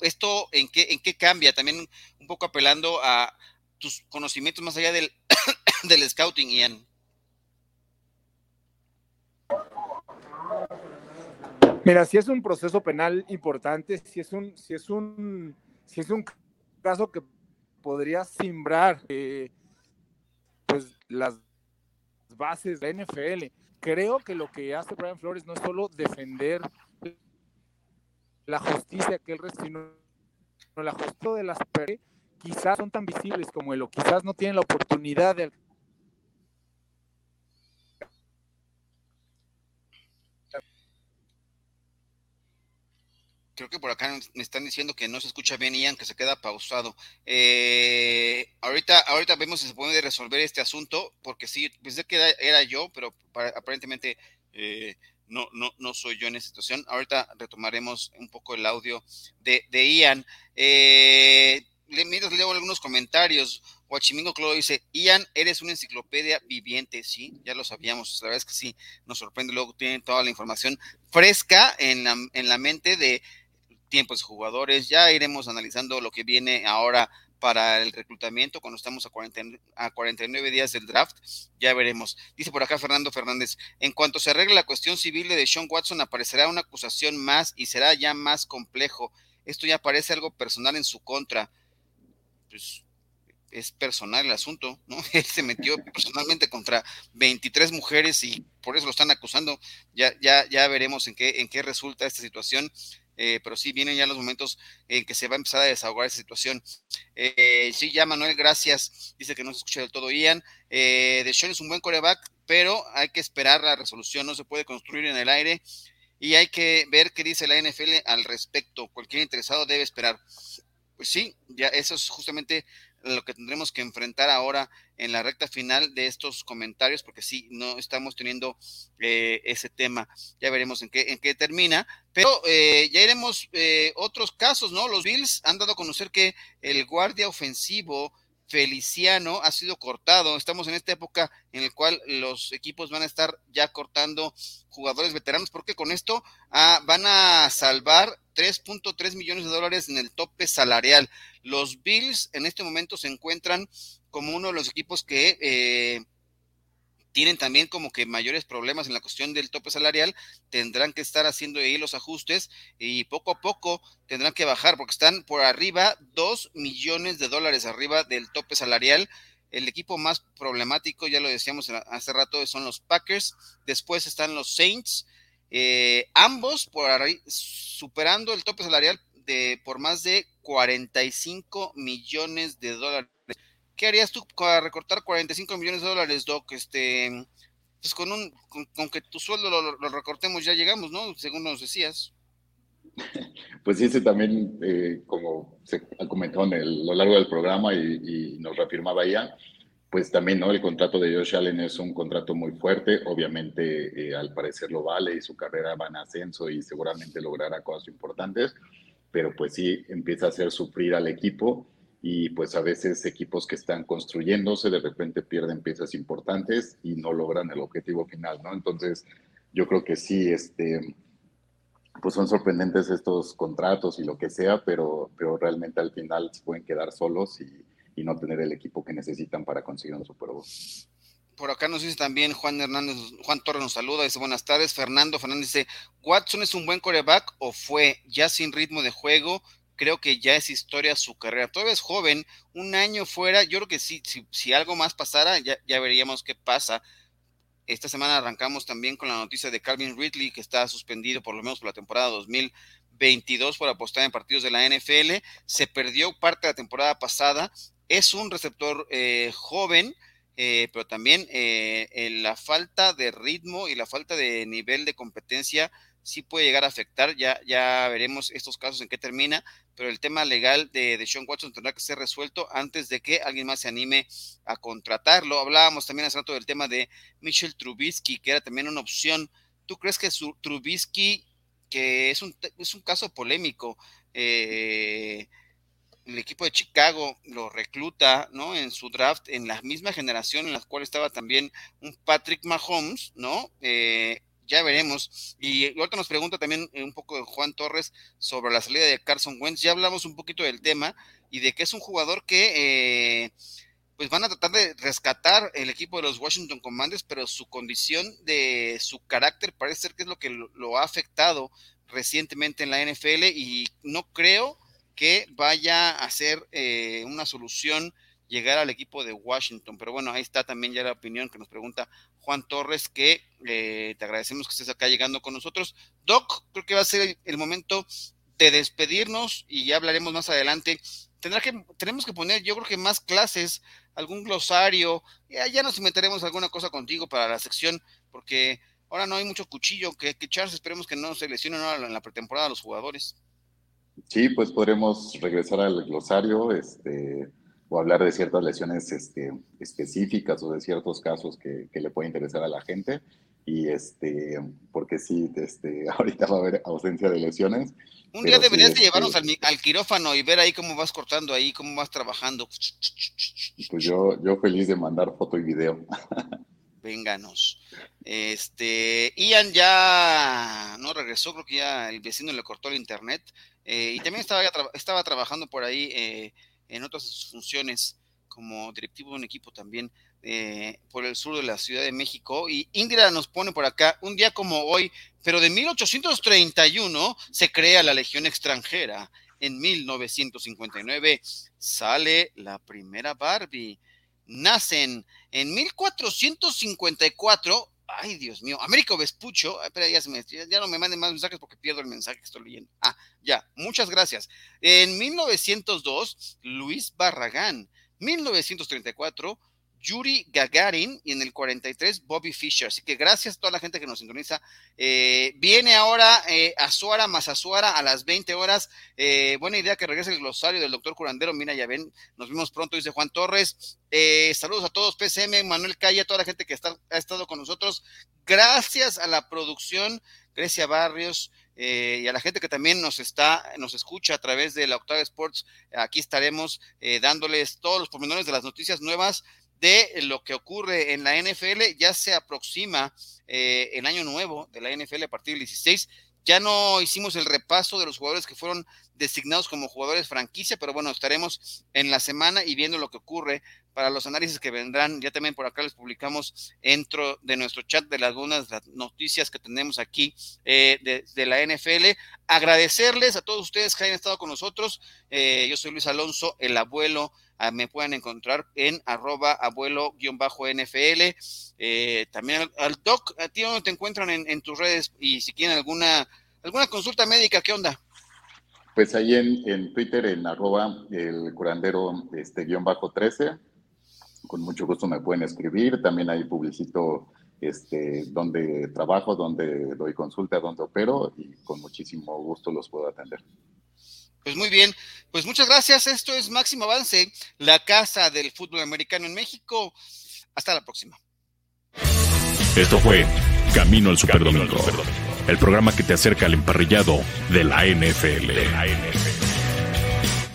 ¿Esto en qué, en qué cambia? También un poco apelando a tus conocimientos más allá del, del scouting, Ian. Mira, si es un proceso penal importante, si es un, si es un, si es un caso que podría simbrar eh, pues las bases de la NFL. Creo que lo que hace Brian Flores no es solo defender la justicia que él recibió, la justicia de las personas quizás son tan visibles como él o quizás no tienen la oportunidad de creo que por acá me están diciendo que no se escucha bien, Ian, que se queda pausado. Eh, ahorita, ahorita vemos si se puede resolver este asunto, porque sí, pensé que era, yo, pero aparentemente eh, no, no, no soy yo en esta situación. Ahorita retomaremos un poco el audio de, de Ian. Eh, mientras leo algunos comentarios, Huachimingo Clodo dice, Ian, eres una enciclopedia viviente, sí, ya lo sabíamos, la verdad es que sí, nos sorprende, luego tienen toda la información fresca en la, en la mente de tiempos jugadores, ya iremos analizando lo que viene ahora para el reclutamiento cuando estamos a, 40, a 49 días del draft, ya veremos. Dice por acá Fernando Fernández, en cuanto se arregle la cuestión civil de Sean Watson, aparecerá una acusación más y será ya más complejo. Esto ya parece algo personal en su contra. Pues es personal el asunto, ¿no? Él se metió personalmente contra 23 mujeres y por eso lo están acusando. Ya, ya, ya veremos en qué, en qué resulta esta situación. Eh, pero sí vienen ya los momentos en que se va a empezar a desahogar esa situación. Eh, sí, ya Manuel, gracias. Dice que no se escucha del todo Ian. Eh, de Sean es un buen coreback, pero hay que esperar la resolución, no se puede construir en el aire y hay que ver qué dice la NFL al respecto. Cualquier interesado debe esperar. Pues sí, ya eso es justamente lo que tendremos que enfrentar ahora en la recta final de estos comentarios, porque sí, no estamos teniendo eh, ese tema. Ya veremos en qué, en qué termina, pero eh, ya iremos eh, otros casos, ¿no? Los Bills han dado a conocer que el guardia ofensivo Feliciano ha sido cortado. Estamos en esta época en la cual los equipos van a estar ya cortando jugadores veteranos, porque con esto ah, van a salvar 3.3 millones de dólares en el tope salarial. Los Bills en este momento se encuentran como uno de los equipos que eh, tienen también como que mayores problemas en la cuestión del tope salarial, tendrán que estar haciendo ahí los ajustes y poco a poco tendrán que bajar porque están por arriba, dos millones de dólares arriba del tope salarial. El equipo más problemático, ya lo decíamos hace rato, son los Packers, después están los Saints, eh, ambos por superando el tope salarial de por más de 45 millones de dólares. ¿Qué harías tú para recortar 45 millones de dólares, Doc? Este, pues con un, con, que tu sueldo lo, recortemos ya llegamos, ¿no? Según nos decías. Pues ese también, eh, como se ha comentado a lo largo del programa y, nos reafirmaba ya, pues también, ¿no? El contrato de Josh Allen es un contrato muy fuerte, obviamente eh, al parecer lo vale y su carrera va en ascenso y seguramente logrará cosas importantes, pero pues sí empieza a hacer sufrir al equipo y pues a veces equipos que están construyéndose de repente pierden piezas importantes y no logran el objetivo final, ¿no? Entonces, yo creo que sí, este, pues son sorprendentes estos contratos y lo que sea, pero, pero realmente al final se pueden quedar solos y, y no tener el equipo que necesitan para conseguir un Super. Por acá nos dice también Juan Hernández, Juan Torres nos saluda, dice buenas tardes. Fernando Fernández dice, ¿Watson es un buen coreback o fue ya sin ritmo de juego? Creo que ya es historia su carrera. Todavía es joven, un año fuera, yo creo que sí, si, si algo más pasara, ya, ya, veríamos qué pasa. Esta semana arrancamos también con la noticia de Calvin Ridley, que está suspendido por lo menos por la temporada 2022 por apostar en partidos de la NFL. Se perdió parte de la temporada pasada. Es un receptor eh, joven, eh, pero también eh, la falta de ritmo y la falta de nivel de competencia sí puede llegar a afectar. Ya, ya veremos estos casos en qué termina, pero el tema legal de, Sean Watson tendrá que ser resuelto antes de que alguien más se anime a contratarlo. Hablábamos también hace rato del tema de Michel Trubisky, que era también una opción. ¿Tú crees que su, Trubisky, que es un, es un caso polémico, eh, el equipo de Chicago lo recluta, ¿no? En su draft, en la misma generación en la cual estaba también un Patrick Mahomes, ¿no? Eh, ya veremos. Y ahorita nos pregunta también un poco de Juan Torres sobre la salida de Carson Wentz. Ya hablamos un poquito del tema y de que es un jugador que eh, pues van a tratar de rescatar el equipo de los Washington Commanders, pero su condición de su carácter parece ser que es lo que lo, ha afectado recientemente en la NFL y no creo que vaya a ser eh, una solución llegar al equipo de Washington. Pero bueno, ahí está también ya la opinión que nos pregunta Juan Torres, que eh, te agradecemos que estés acá llegando con nosotros. Doc, creo que va a ser el momento de despedirnos y ya hablaremos más adelante. Tendrá que, tenemos que poner, yo creo que más clases algún glosario, ya, ya nos meteremos alguna cosa contigo para la sección, porque ahora no hay mucho cuchillo que, que echarse, esperemos que no se lesionen ahora en la pretemporada los jugadores. Sí, pues podremos regresar al glosario, este, o hablar de ciertas lesiones este, específicas o de ciertos casos que, que le puede interesar a la gente y este, porque sí, este, ahorita va a haber ausencia de lesiones. Un día deberías de llevarnos este al, quirófano y ver ahí cómo vas cortando ahí, cómo vas trabajando. Pues yo, yo feliz de mandar foto y video. Vénganos. Este, Ian ya no regresó, creo que ya el vecino le cortó el internet. Eh, y también estaba, estaba trabajando por ahí eh, en otras funciones como directivo de un equipo también eh, por el sur de la Ciudad de México. Y Indira nos pone por acá, un día como hoy, pero de 1831 se crea la Legión extranjera. En 1959 sale la primera Barbie. Nacen en 1454 Ay, Dios mío. Américo Vespucho. Espera, ya, ya, no me manden más mensajes porque pierdo el mensaje que estoy leyendo. Ah, ya. Muchas gracias. En 1902, Luis Barragán. 1934, Yuri Gagarin y en el 43 Bobby Fischer. Así que gracias a toda la gente que nos sintoniza. Eh, viene ahora eh, Azuara más Azuara a las 20 horas. Eh, buena idea que regrese el glosario del doctor Curandero. Mira, ya ven, nos vemos pronto, dice Juan Torres. Eh, saludos a todos, PCM, Manuel Calle, a toda la gente que está, ha estado con nosotros. Gracias a la producción, Grecia Barrios. Eh, y a la gente que también nos está, nos escucha a través de la Octava Sports, aquí estaremos eh, dándoles todos los pormenores de las noticias nuevas de lo que ocurre en la NFL. Ya se aproxima eh, el año nuevo de la NFL a partir del 16. Ya no hicimos el repaso de los jugadores que fueron designados como jugadores franquicia, pero bueno, estaremos en la semana y viendo lo que ocurre para los análisis que vendrán. Ya también por acá les publicamos dentro de nuestro chat de algunas las noticias que tenemos aquí eh, de, la NFL. Agradecerles a todos ustedes que hayan estado con nosotros. Eh, yo soy Luis Alonso, el abuelo me pueden encontrar en arroba abuelo-nfl. Eh, también al, doc, a ti dónde te encuentran en, tus redes y si quieren alguna, alguna consulta médica, ¿qué onda? Pues ahí en, en Twitter, en arroba el curandero este, guion bajo 13. Con mucho gusto me pueden escribir. También ahí publicito este, donde trabajo, donde doy consulta, donde opero y con muchísimo gusto los puedo atender. Pues muy bien, pues muchas gracias. Esto es Máximo Avance, la casa del fútbol americano en México. Hasta la próxima. Esto fue Camino al Superdomingo, el programa que te acerca al emparrillado de la NFL.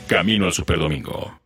Camino al Superdomingo.